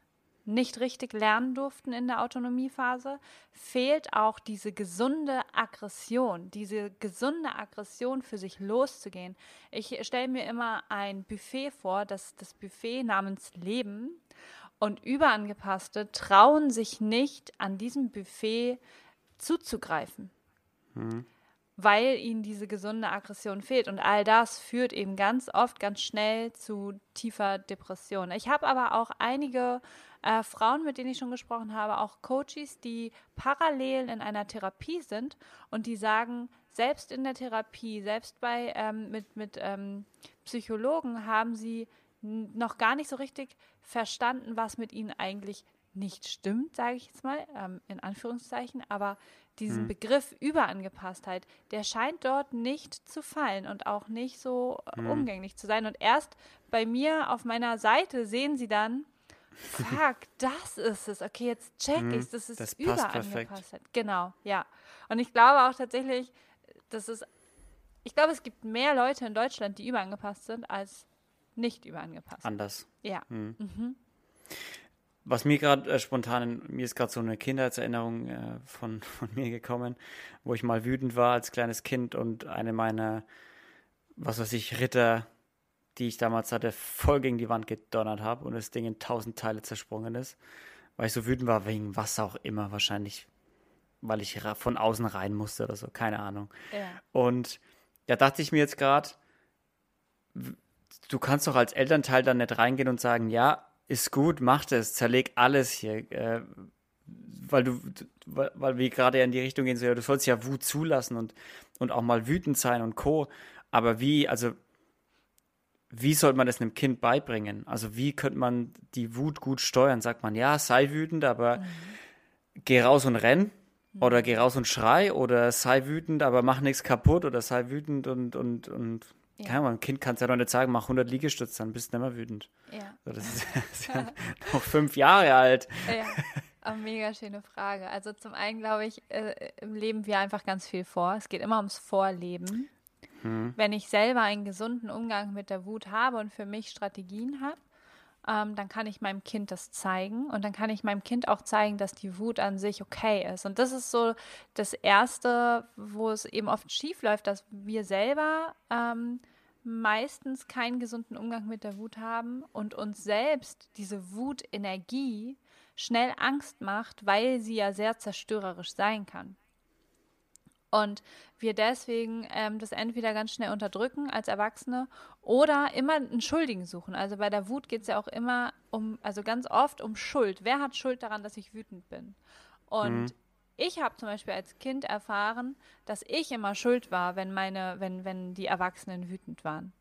nicht richtig lernen durften in der Autonomiephase, fehlt auch diese gesunde Aggression, diese gesunde Aggression für sich loszugehen. Ich stelle mir immer ein Buffet vor, das, das Buffet namens Leben und Überangepasste trauen sich nicht an diesem Buffet zuzugreifen. Mhm weil ihnen diese gesunde Aggression fehlt. Und all das führt eben ganz oft, ganz schnell zu tiefer Depression. Ich habe aber auch einige äh, Frauen, mit denen ich schon gesprochen habe, auch Coaches, die parallel in einer Therapie sind und die sagen, selbst in der Therapie, selbst bei ähm, mit, mit ähm, Psychologen haben sie noch gar nicht so richtig verstanden, was mit ihnen eigentlich nicht stimmt, sage ich jetzt mal, ähm, in Anführungszeichen, aber diesen hm. Begriff Überangepasstheit, der scheint dort nicht zu fallen und auch nicht so hm. umgänglich zu sein. Und erst bei mir auf meiner Seite sehen sie dann, Fuck, das ist es. Okay, jetzt check mhm, ich Das ist das überangepasst. Genau, ja. Und ich glaube auch tatsächlich, dass es, ich glaube, es gibt mehr Leute in Deutschland, die überangepasst sind, als nicht überangepasst. Anders. Ja. Mhm. Mhm. Was mir gerade äh, spontan, mir ist gerade so eine Kindheitserinnerung äh, von, von mir gekommen, wo ich mal wütend war als kleines Kind und eine meiner, was weiß ich, Ritter die ich damals hatte, voll gegen die Wand gedonnert habe und das Ding in tausend Teile zersprungen ist, weil ich so wütend war wegen was auch immer, wahrscheinlich, weil ich von außen rein musste oder so, keine Ahnung. Ja. Und da dachte ich mir jetzt gerade, du kannst doch als Elternteil dann nicht reingehen und sagen, ja, ist gut, mach das, zerleg alles hier, äh, weil du, weil, weil wir gerade ja in die Richtung gehen, so, ja, du sollst ja Wut zulassen und, und auch mal wütend sein und Co. Aber wie, also wie sollte man das einem Kind beibringen? Also wie könnte man die Wut gut steuern? Sagt man, ja, sei wütend, aber mhm. geh raus und renn oder geh raus und schrei oder sei wütend, aber mach nichts kaputt oder sei wütend und, und, und ja. Keine Ahnung, ein Kind kann es ja doch nicht sagen, mach 100 Liegestütze, dann bist du nicht mehr wütend. Ja. So, das ist, das ist ja noch fünf Jahre alt. Ja, aber mega schöne Frage. Also zum einen glaube ich, äh, leben wir einfach ganz viel vor. Es geht immer ums Vorleben. Hm. Wenn ich selber einen gesunden Umgang mit der Wut habe und für mich Strategien habe, ähm, dann kann ich meinem Kind das zeigen und dann kann ich meinem Kind auch zeigen, dass die Wut an sich okay ist. Und das ist so das Erste, wo es eben oft schief läuft, dass wir selber ähm, meistens keinen gesunden Umgang mit der Wut haben und uns selbst diese Wutenergie schnell Angst macht, weil sie ja sehr zerstörerisch sein kann. Und wir deswegen ähm, das entweder ganz schnell unterdrücken als Erwachsene oder immer einen Schuldigen suchen. Also bei der Wut geht es ja auch immer um, also ganz oft um Schuld. Wer hat Schuld daran, dass ich wütend bin? Und mhm. Ich habe zum Beispiel als Kind erfahren, dass ich immer schuld war, wenn meine, wenn, wenn die Erwachsenen wütend waren.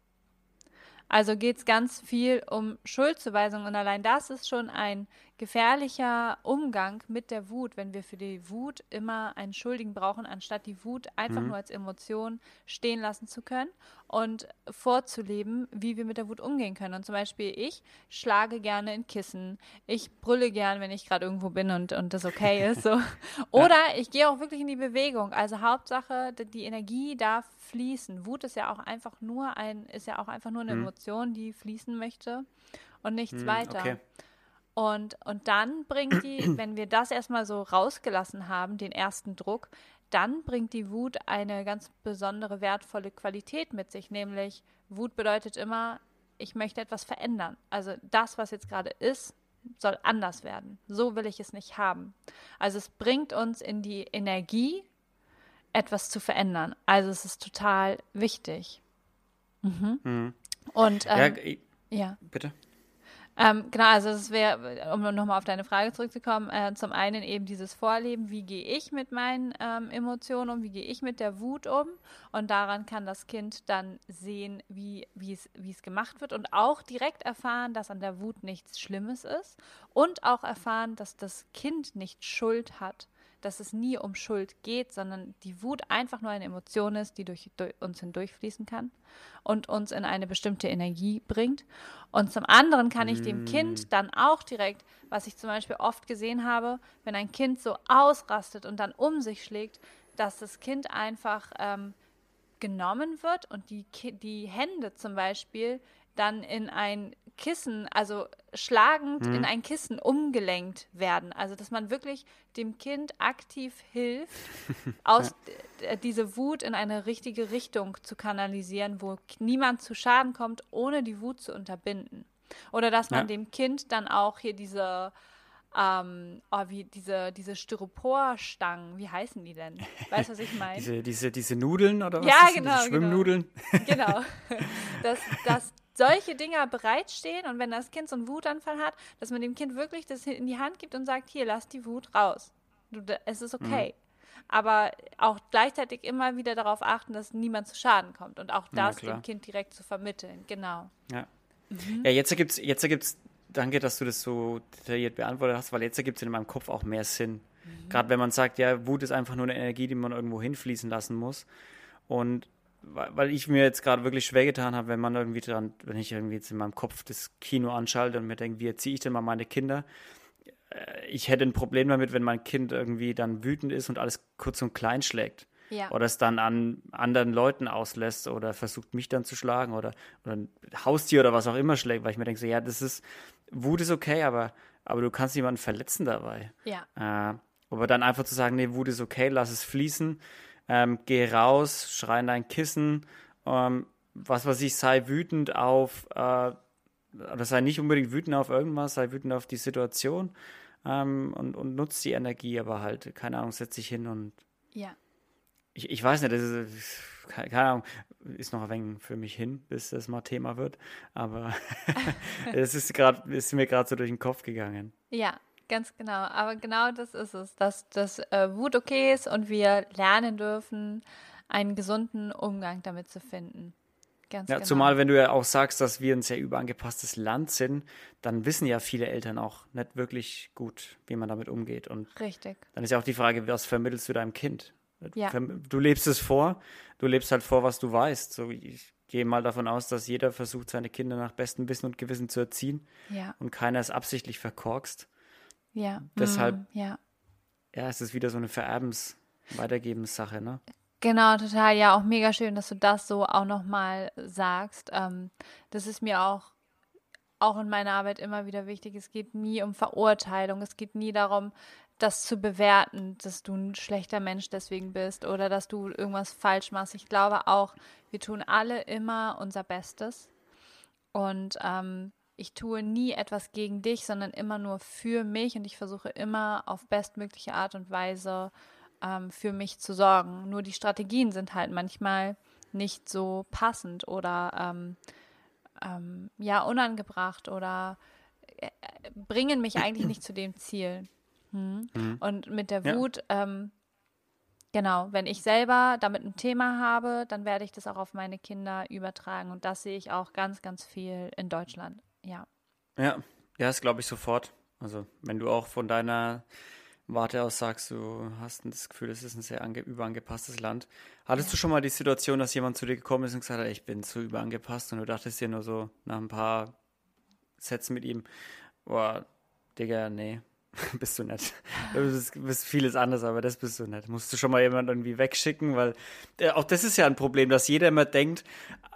Also geht es ganz viel um Schuldzuweisung und allein das ist schon ein gefährlicher Umgang mit der Wut, wenn wir für die Wut immer einen Schuldigen brauchen, anstatt die Wut einfach mhm. nur als Emotion stehen lassen zu können und vorzuleben, wie wir mit der Wut umgehen können. Und zum Beispiel ich schlage gerne in Kissen, ich brülle gern, wenn ich gerade irgendwo bin und, und das okay ist. So. Oder ich gehe auch wirklich in die Bewegung. Also Hauptsache, die Energie darf fließen. Wut ist ja auch einfach nur ein, ist ja auch einfach nur eine mhm. Emotion, die fließen möchte und nichts mhm, weiter. Okay. Und, und dann bringt die, wenn wir das erstmal so rausgelassen haben, den ersten Druck, dann bringt die Wut eine ganz besondere, wertvolle Qualität mit sich. Nämlich, Wut bedeutet immer, ich möchte etwas verändern. Also das, was jetzt gerade ist, soll anders werden. So will ich es nicht haben. Also es bringt uns in die Energie, etwas zu verändern. Also es ist total wichtig. Mhm. Mhm. Und ähm, ja, ja, bitte. Ähm, genau, also es wäre, um nochmal auf deine Frage zurückzukommen, äh, zum einen eben dieses Vorleben, wie gehe ich mit meinen ähm, Emotionen um, wie gehe ich mit der Wut um? Und daran kann das Kind dann sehen, wie es gemacht wird und auch direkt erfahren, dass an der Wut nichts Schlimmes ist und auch erfahren, dass das Kind nicht Schuld hat dass es nie um Schuld geht, sondern die Wut einfach nur eine Emotion ist, die durch, durch uns hindurchfließen kann und uns in eine bestimmte Energie bringt. Und zum anderen kann ich dem Kind mm. dann auch direkt, was ich zum Beispiel oft gesehen habe, wenn ein Kind so ausrastet und dann um sich schlägt, dass das Kind einfach ähm, genommen wird und die, die Hände zum Beispiel dann in ein Kissen, also schlagend hm. in ein Kissen umgelenkt werden. Also, dass man wirklich dem Kind aktiv hilft, aus ja. diese Wut in eine richtige Richtung zu kanalisieren, wo niemand zu Schaden kommt, ohne die Wut zu unterbinden. Oder dass man ja. dem Kind dann auch hier diese ähm, oh, wie diese, diese Styroporstangen, wie heißen die denn? Weißt du, was ich meine? diese, diese, diese Nudeln oder was? Ja, genau. Diese Schwimmnudeln? Genau. genau. Dass, dass solche Dinger bereitstehen und wenn das Kind so einen Wutanfall hat, dass man dem Kind wirklich das in die Hand gibt und sagt, hier, lass die Wut raus. Du, es ist okay. Mhm. Aber auch gleichzeitig immer wieder darauf achten, dass niemand zu Schaden kommt und auch das dem Kind direkt zu vermitteln. Genau. Ja. Mhm. Ja, jetzt ergibt es jetzt ergibt's, danke, dass du das so detailliert beantwortet hast, weil jetzt ergibt es in meinem Kopf auch mehr Sinn. Mhm. Gerade wenn man sagt, ja, Wut ist einfach nur eine Energie, die man irgendwo hinfließen lassen muss. Und weil ich mir jetzt gerade wirklich schwer getan habe, wenn man irgendwie dran, wenn ich irgendwie jetzt in meinem Kopf das Kino anschalte und mir denke, wie erziehe ich denn mal meine Kinder? Äh, ich hätte ein Problem damit, wenn mein Kind irgendwie dann wütend ist und alles kurz und klein schlägt. Ja. Oder es dann an anderen Leuten auslässt oder versucht, mich dann zu schlagen oder, oder ein Haustier oder was auch immer schlägt, weil ich mir denke, so, ja, das ist, Wut ist okay, aber, aber du kannst jemanden verletzen dabei. Ja. Äh, aber dann einfach zu sagen, nee, Wut ist okay, lass es fließen ähm, geh raus, schrei in dein Kissen, ähm, was weiß ich, sei wütend auf, äh, oder sei nicht unbedingt wütend auf irgendwas, sei wütend auf die Situation ähm, und, und nutzt die Energie, aber halt, keine Ahnung, setz dich hin und. Ja. Ich, ich weiß nicht, das ist, keine Ahnung, ist noch ein wenig für mich hin, bis das mal Thema wird, aber es ist, grad, ist mir gerade so durch den Kopf gegangen. Ja, Ganz genau, aber genau das ist es, dass das äh, Wut okay ist und wir lernen dürfen, einen gesunden Umgang damit zu finden. Ganz ja, genau. Zumal, wenn du ja auch sagst, dass wir ein sehr überangepasstes Land sind, dann wissen ja viele Eltern auch nicht wirklich gut, wie man damit umgeht. Und Richtig. Dann ist ja auch die Frage, was vermittelst du deinem Kind? Ja. Du lebst es vor, du lebst halt vor, was du weißt. So, ich gehe mal davon aus, dass jeder versucht, seine Kinder nach bestem Wissen und Gewissen zu erziehen. Ja. Und keiner es absichtlich verkorkst. Ja. Deshalb, mm, ja. ja, es ist wieder so eine Vererbens-, Weitergebenssache, ne? Genau, total. Ja, auch mega schön, dass du das so auch nochmal sagst. Ähm, das ist mir auch, auch in meiner Arbeit immer wieder wichtig. Es geht nie um Verurteilung. Es geht nie darum, das zu bewerten, dass du ein schlechter Mensch deswegen bist oder dass du irgendwas falsch machst. Ich glaube auch, wir tun alle immer unser Bestes. Und ähm, ich tue nie etwas gegen dich, sondern immer nur für mich und ich versuche immer auf bestmögliche Art und Weise ähm, für mich zu sorgen. Nur die Strategien sind halt manchmal nicht so passend oder ähm, ähm, ja unangebracht oder äh, bringen mich eigentlich nicht zu dem Ziel. Hm. Mhm. Und mit der Wut, ja. ähm, genau, wenn ich selber damit ein Thema habe, dann werde ich das auch auf meine Kinder übertragen. Und das sehe ich auch ganz, ganz viel in Deutschland. Ja. Ja, ja, das glaube ich sofort. Also, wenn du auch von deiner Warte aus sagst, du hast das Gefühl, es ist ein sehr überangepasstes Land. Hattest ja. du schon mal die Situation, dass jemand zu dir gekommen ist und gesagt hat, ich bin zu überangepasst und du dachtest dir nur so nach ein paar Sätzen mit ihm, boah, Digga, nee, bist du nicht. Du bist, bist, vieles anders, aber das bist du nicht. Musst du schon mal jemanden irgendwie wegschicken, weil äh, auch das ist ja ein Problem, dass jeder immer denkt,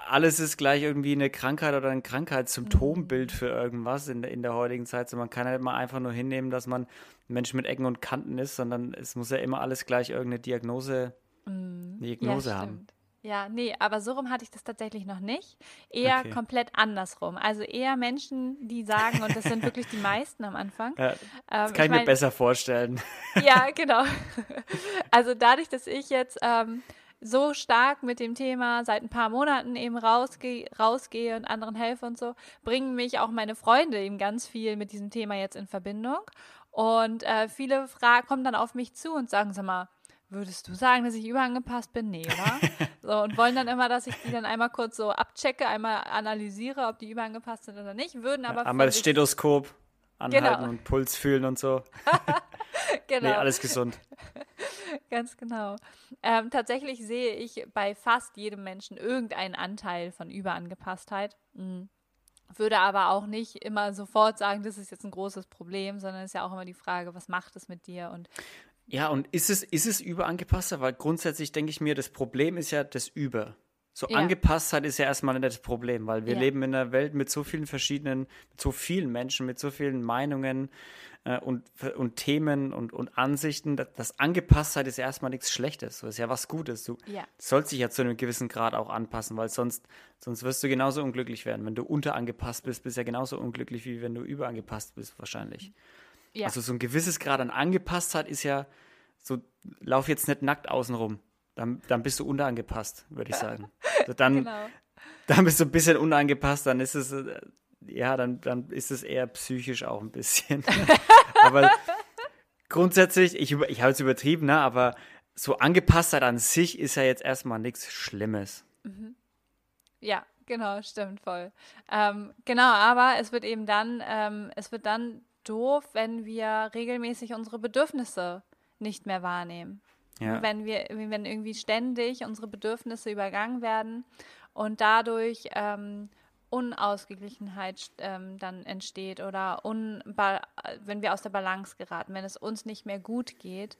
alles ist gleich irgendwie eine Krankheit oder ein Krankheitssymptombild für irgendwas in, in der heutigen Zeit. So, man kann halt mal einfach nur hinnehmen, dass man ein Mensch mit Ecken und Kanten ist, sondern es muss ja immer alles gleich irgendeine Diagnose, mm. Diagnose ja, haben. Ja, nee, aber so rum hatte ich das tatsächlich noch nicht. Eher okay. komplett andersrum. Also eher Menschen, die sagen, und das sind wirklich die meisten am Anfang. Ja, das ähm, kann ich, mein, mir besser vorstellen. Ja, genau. Also dadurch, dass ich jetzt ähm, so stark mit dem Thema seit ein paar Monaten eben rausge rausgehe und anderen helfe und so, bringen mich auch meine Freunde eben ganz viel mit diesem Thema jetzt in Verbindung. Und äh, viele kommen dann auf mich zu und sagen, sag mal, Würdest du sagen, dass ich überangepasst bin? Nee, oder? so, und wollen dann immer, dass ich die dann einmal kurz so abchecke, einmal analysiere, ob die überangepasst sind oder nicht, würden aber. Ja, einmal das Stethoskop anhalten genau. und Puls fühlen und so. genau. Nee, alles gesund. Ganz genau. Ähm, tatsächlich sehe ich bei fast jedem Menschen irgendeinen Anteil von Überangepasstheit. Mhm. Würde aber auch nicht immer sofort sagen, das ist jetzt ein großes Problem, sondern es ist ja auch immer die Frage, was macht es mit dir? Und ja, und ist es, ist es überangepasster? Weil grundsätzlich denke ich mir, das Problem ist ja das Über. So ja. Angepasstheit ist ja erstmal nicht das Problem, weil wir ja. leben in einer Welt mit so vielen verschiedenen, mit so vielen Menschen, mit so vielen Meinungen äh, und, und Themen und, und Ansichten. Das, das Angepasstheit ist ja erstmal nichts Schlechtes. Das ist ja was Gutes. Du ja. sollst dich ja zu einem gewissen Grad auch anpassen, weil sonst, sonst wirst du genauso unglücklich werden. Wenn du unterangepasst bist, bist du ja genauso unglücklich, wie wenn du überangepasst bist, wahrscheinlich. Mhm. Ja. Also so ein gewisses Grad an Angepasstheit ist ja so, lauf jetzt nicht nackt außenrum. Dann, dann bist du unangepasst, würde ich sagen. Also dann, genau. dann bist du ein bisschen unangepasst, dann ist es, äh, ja, dann, dann ist es eher psychisch auch ein bisschen. aber grundsätzlich, ich, ich habe es übertrieben, ne, aber so Angepasstheit an sich ist ja jetzt erstmal nichts Schlimmes. Mhm. Ja, genau, stimmt voll. Ähm, genau, aber es wird eben dann, ähm, es wird dann doof, wenn wir regelmäßig unsere Bedürfnisse nicht mehr wahrnehmen. Ja. Wenn wir, wenn irgendwie ständig unsere Bedürfnisse übergangen werden und dadurch ähm, Unausgeglichenheit ähm, dann entsteht oder wenn wir aus der Balance geraten, wenn es uns nicht mehr gut geht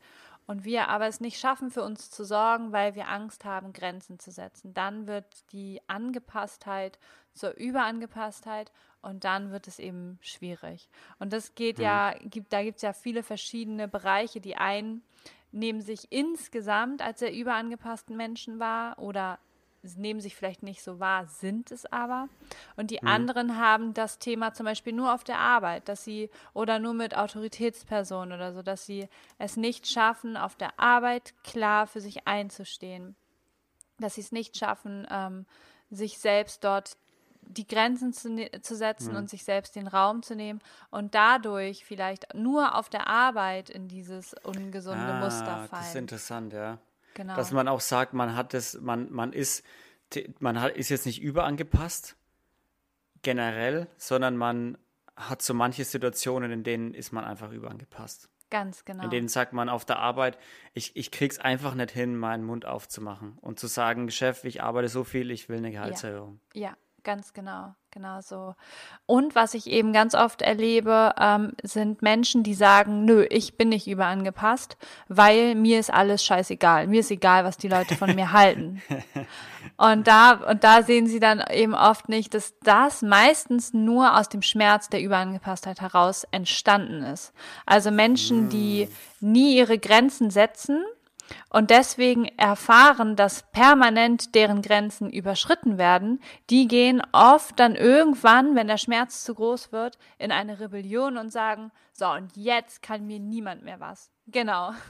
und wir aber es nicht schaffen, für uns zu sorgen, weil wir Angst haben, Grenzen zu setzen, dann wird die Angepasstheit zur Überangepasstheit und dann wird es eben schwierig. Und das geht mhm. ja, gibt, da gibt es ja viele verschiedene Bereiche. Die einen nehmen sich insgesamt als sehr überangepassten Menschen wahr oder nehmen sich vielleicht nicht so wahr, sind es aber. Und die mhm. anderen haben das Thema zum Beispiel nur auf der Arbeit, dass sie oder nur mit Autoritätspersonen oder so, dass sie es nicht schaffen, auf der Arbeit klar für sich einzustehen. Dass sie es nicht schaffen, ähm, sich selbst dort die Grenzen zu, ne-, zu setzen mhm. und sich selbst den Raum zu nehmen und dadurch vielleicht nur auf der Arbeit in dieses ungesunde ah, Muster fallen. Das ist interessant, ja. Genau. Dass man auch sagt, man hat es, man, man ist man hat, ist jetzt nicht überangepasst, generell, sondern man hat so manche Situationen, in denen ist man einfach überangepasst. Ganz genau. In denen sagt man auf der Arbeit, ich, ich krieg's einfach nicht hin, meinen Mund aufzumachen und zu sagen, Chef, ich arbeite so viel, ich will eine Gehaltserhöhung. Ja, ja ganz genau. Genau so. Und was ich eben ganz oft erlebe, ähm, sind Menschen, die sagen, nö, ich bin nicht überangepasst, weil mir ist alles scheißegal. Mir ist egal, was die Leute von mir halten. Und da, und da sehen sie dann eben oft nicht, dass das meistens nur aus dem Schmerz der Überangepasstheit heraus entstanden ist. Also Menschen, die nie ihre Grenzen setzen, und deswegen erfahren, dass permanent deren Grenzen überschritten werden, die gehen oft dann irgendwann, wenn der Schmerz zu groß wird, in eine Rebellion und sagen, so, und jetzt kann mir niemand mehr was. Genau.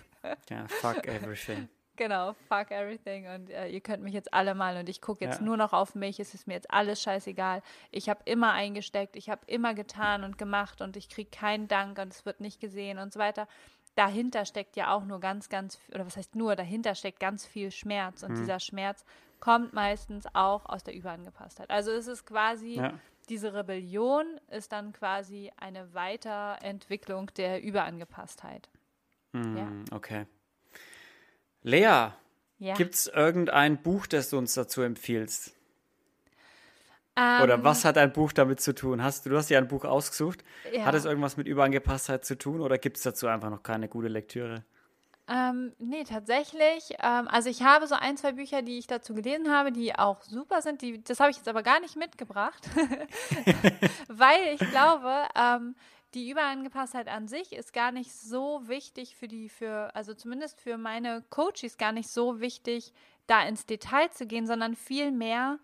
Ja, fuck everything. Genau, fuck everything und äh, ihr könnt mich jetzt alle mal und ich gucke jetzt Ja. nur noch auf mich, es ist mir jetzt alles scheißegal. Ich habe immer eingesteckt, ich habe immer getan und gemacht und ich kriege keinen Dank und es wird nicht gesehen und so weiter. Dahinter steckt ja auch nur ganz, ganz, oder was heißt nur, dahinter steckt ganz viel Schmerz und dieser Schmerz kommt meistens auch aus der Überangepasstheit. Also es ist quasi, Ja. diese Rebellion ist dann quasi eine Weiterentwicklung der Überangepasstheit. Hm, Okay. Lea, Ja. gibt's irgendein Buch, das du uns dazu empfiehlst? Ähm, Oder was hat ein Buch damit zu tun? Hast du, hast ja ein Buch ausgesucht. Ja. Hat es irgendwas mit Überangepasstheit zu tun oder gibt es dazu einfach noch keine gute Lektüre? Ähm, nee, tatsächlich. Ähm, also ich habe so ein, zwei Bücher, die ich dazu gelesen habe, die auch super sind. Die, das habe ich jetzt aber gar nicht mitgebracht, weil ich glaube, ähm, die Überangepasstheit an sich ist gar nicht so wichtig für die, für, also zumindest für meine Coaches gar nicht so wichtig, da ins Detail zu gehen, sondern vielmehr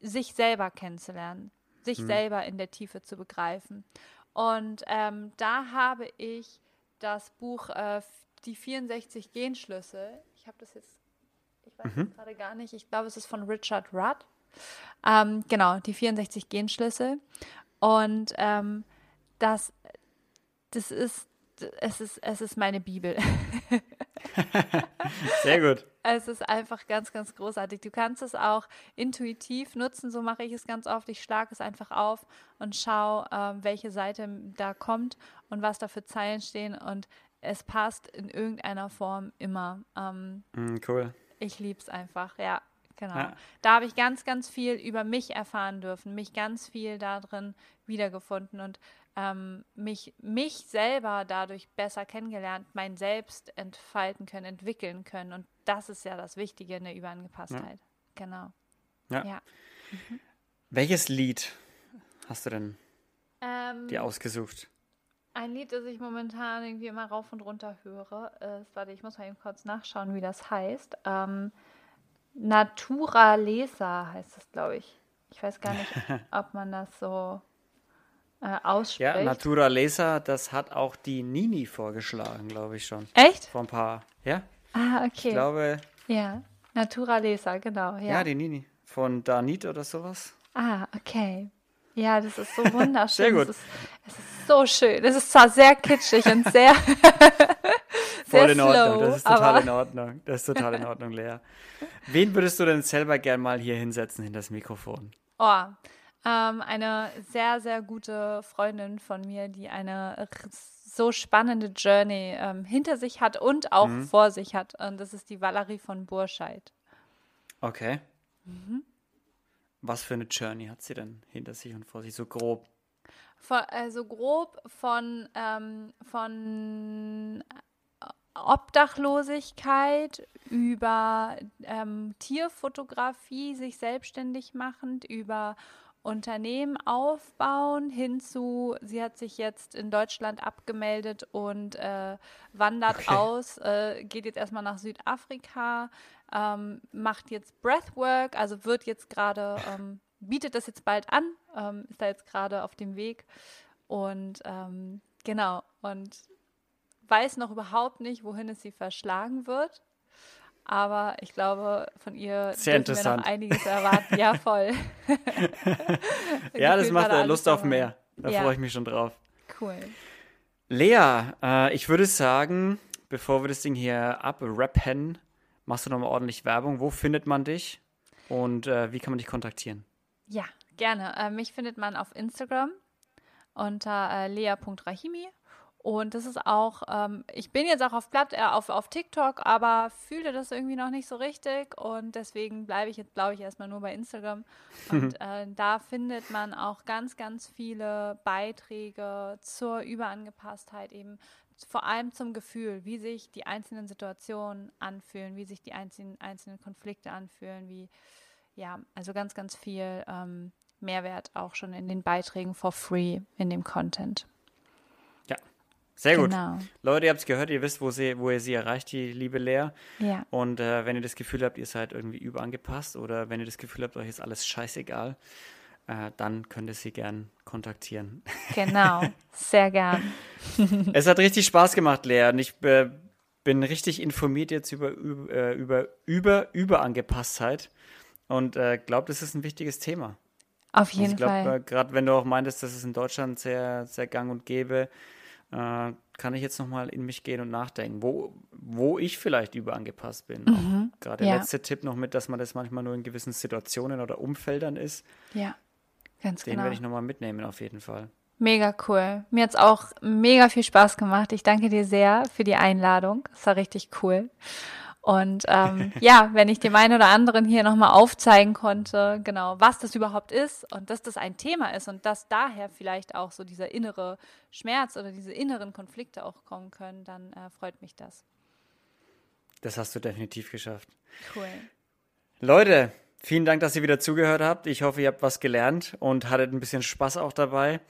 sich selber kennenzulernen, sich selber in der Tiefe zu begreifen. Und ähm, da habe ich das Buch äh, Die 64 Genschlüssel. Ich habe das jetzt, ich weiß jetzt gerade gar nicht, ich glaube, es ist von Richard Rudd. Ähm, genau, die 64 Genschlüssel. Und ähm, das, das ist, es ist, es ist meine Bibel. Sehr gut. Es ist einfach ganz, ganz großartig. Du kannst es auch intuitiv nutzen, so mache ich es ganz oft. Ich schlage es einfach auf und schaue, ähm, welche Seite da kommt und was da für Zeilen stehen. Und es passt in irgendeiner Form immer. Ähm, Hm, cool. ich liebe es einfach, ja, genau. Ja. Da habe ich ganz, ganz viel über mich erfahren dürfen, mich ganz viel darin wiedergefunden und ähm, mich, mich selber dadurch besser kennengelernt, mein Selbst entfalten können, entwickeln können. Und das ist ja das Wichtige in der Überangepasstheit. Genau. Ja. Ja. Welches Lied hast du denn Ähm, dir ausgesucht? Ein Lied, das ich momentan irgendwie immer rauf und runter höre, ist, warte, ich muss mal eben kurz nachschauen, wie das heißt. Ähm, Naturalesa heißt es, glaube ich. Ich weiß gar nicht, ob man das so äh, ausspricht. Ja, Naturalesa, das hat auch die Nini vorgeschlagen, glaube ich schon. Echt? Vor ein paar. Ja, Ah, okay. ich glaube, ja, Naturalesa, genau. Ja. ja, die Nini. Von Danit oder sowas. ah, okay. Ja, das ist so wunderschön. Sehr gut. Es ist, es ist so schön. Es ist zwar sehr kitschig und sehr, sehr Voll in Ordnung. slow, das ist total in Ordnung. Das ist total in Ordnung, Lea. Wen würdest du denn selber gern mal hier hinsetzen hinter das Mikrofon? Oh, ähm, eine sehr, sehr gute Freundin von mir, die eine so spannende Journey ähm, hinter sich hat und auch Mhm. vor sich hat. Und das ist die Valerie von Burscheid. Okay. Mhm. Was für eine Journey hat sie denn hinter sich und vor sich? So grob. Von, also grob von, ähm, von Obdachlosigkeit über ähm, Tierfotografie sich selbstständig machend, über Unternehmen aufbauen hin zu, sie hat sich jetzt in Deutschland abgemeldet und äh, wandert Okay. aus, äh, geht jetzt erstmal nach Südafrika, ähm, macht jetzt Breathwork, also wird jetzt gerade, ähm, bietet das jetzt bald an, ähm, ist da jetzt gerade auf dem Weg und ähm, genau, und weiß noch überhaupt nicht, wohin es sie verschlagen wird. Aber ich glaube, von ihr Sehr dürfen wir noch einiges erwarten. Ja, voll. Ja, das macht Lust auf mehr. Da Ja. freue ich mich schon drauf. Cool. Lea, äh, ich würde sagen, bevor wir das Ding hier abrappen, machst du nochmal ordentlich Werbung. Wo findet man dich? Und äh, wie kann man dich kontaktieren? Ja, gerne. Äh, mich findet man auf Instagram unter äh, lea.rahimi. Und das ist auch, ähm, ich bin jetzt auch auf, Blatt, äh, auf, auf TikTok, aber fühle das irgendwie noch nicht so richtig. Und deswegen bleibe ich jetzt, glaube ich, erstmal nur bei Instagram. Und äh, da findet man auch ganz, ganz viele Beiträge zur Überangepasstheit, eben vor allem zum Gefühl, wie sich die einzelnen Situationen anfühlen, wie sich die einzelnen, einzelnen Konflikte anfühlen, wie, ja, also ganz, ganz viel ähm, Mehrwert auch schon in den Beiträgen for free in dem Content. Sehr genau. gut. Leute, ihr habt es gehört, ihr wisst, wo, sie, wo ihr sie erreicht, die liebe Lea. Ja. Und äh, wenn ihr das Gefühl habt, ihr seid irgendwie überangepasst oder wenn ihr das Gefühl habt, euch ist alles scheißegal, äh, dann könnt ihr sie gern kontaktieren. Genau, sehr gern. es hat richtig Spaß gemacht, Lea. Und ich äh, bin richtig informiert jetzt über, über, äh, über, über Überangepasstheit und äh, glaube, das ist ein wichtiges Thema. Auf jeden also ich glaub, Fall. Äh, Gerade wenn du auch meintest, dass es in Deutschland sehr, sehr gang und gäbe, äh, kann ich jetzt nochmal in mich gehen und nachdenken, wo, wo ich vielleicht überangepasst bin. Mhm. Gerade der ja. letzte Tipp noch mit, dass man das manchmal nur in gewissen Situationen oder Umfeldern ist. Ja, ganz Den genau. werde ich nochmal mitnehmen, auf jeden Fall. Mega cool. Mir hat es auch mega viel Spaß gemacht. Ich danke dir sehr für die Einladung. Es war richtig cool. Und ähm, ja, wenn ich dem einen oder anderen hier nochmal aufzeigen konnte, genau, was das überhaupt ist und dass das ein Thema ist und dass daher vielleicht auch so dieser innere Schmerz oder diese inneren Konflikte auch kommen können, dann äh, freut mich das. Das hast du definitiv geschafft. Cool. Leute, vielen Dank, dass ihr wieder zugehört habt. Ich hoffe, ihr habt was gelernt und hattet ein bisschen Spaß auch dabei.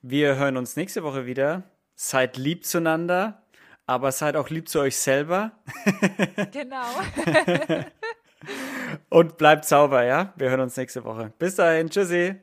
Wir hören uns nächste Woche wieder. Seid lieb zueinander aber seid auch lieb zu euch selber. Genau. Und bleibt sauber, ja? Wir hören uns nächste Woche. Bis dahin, tschüssi.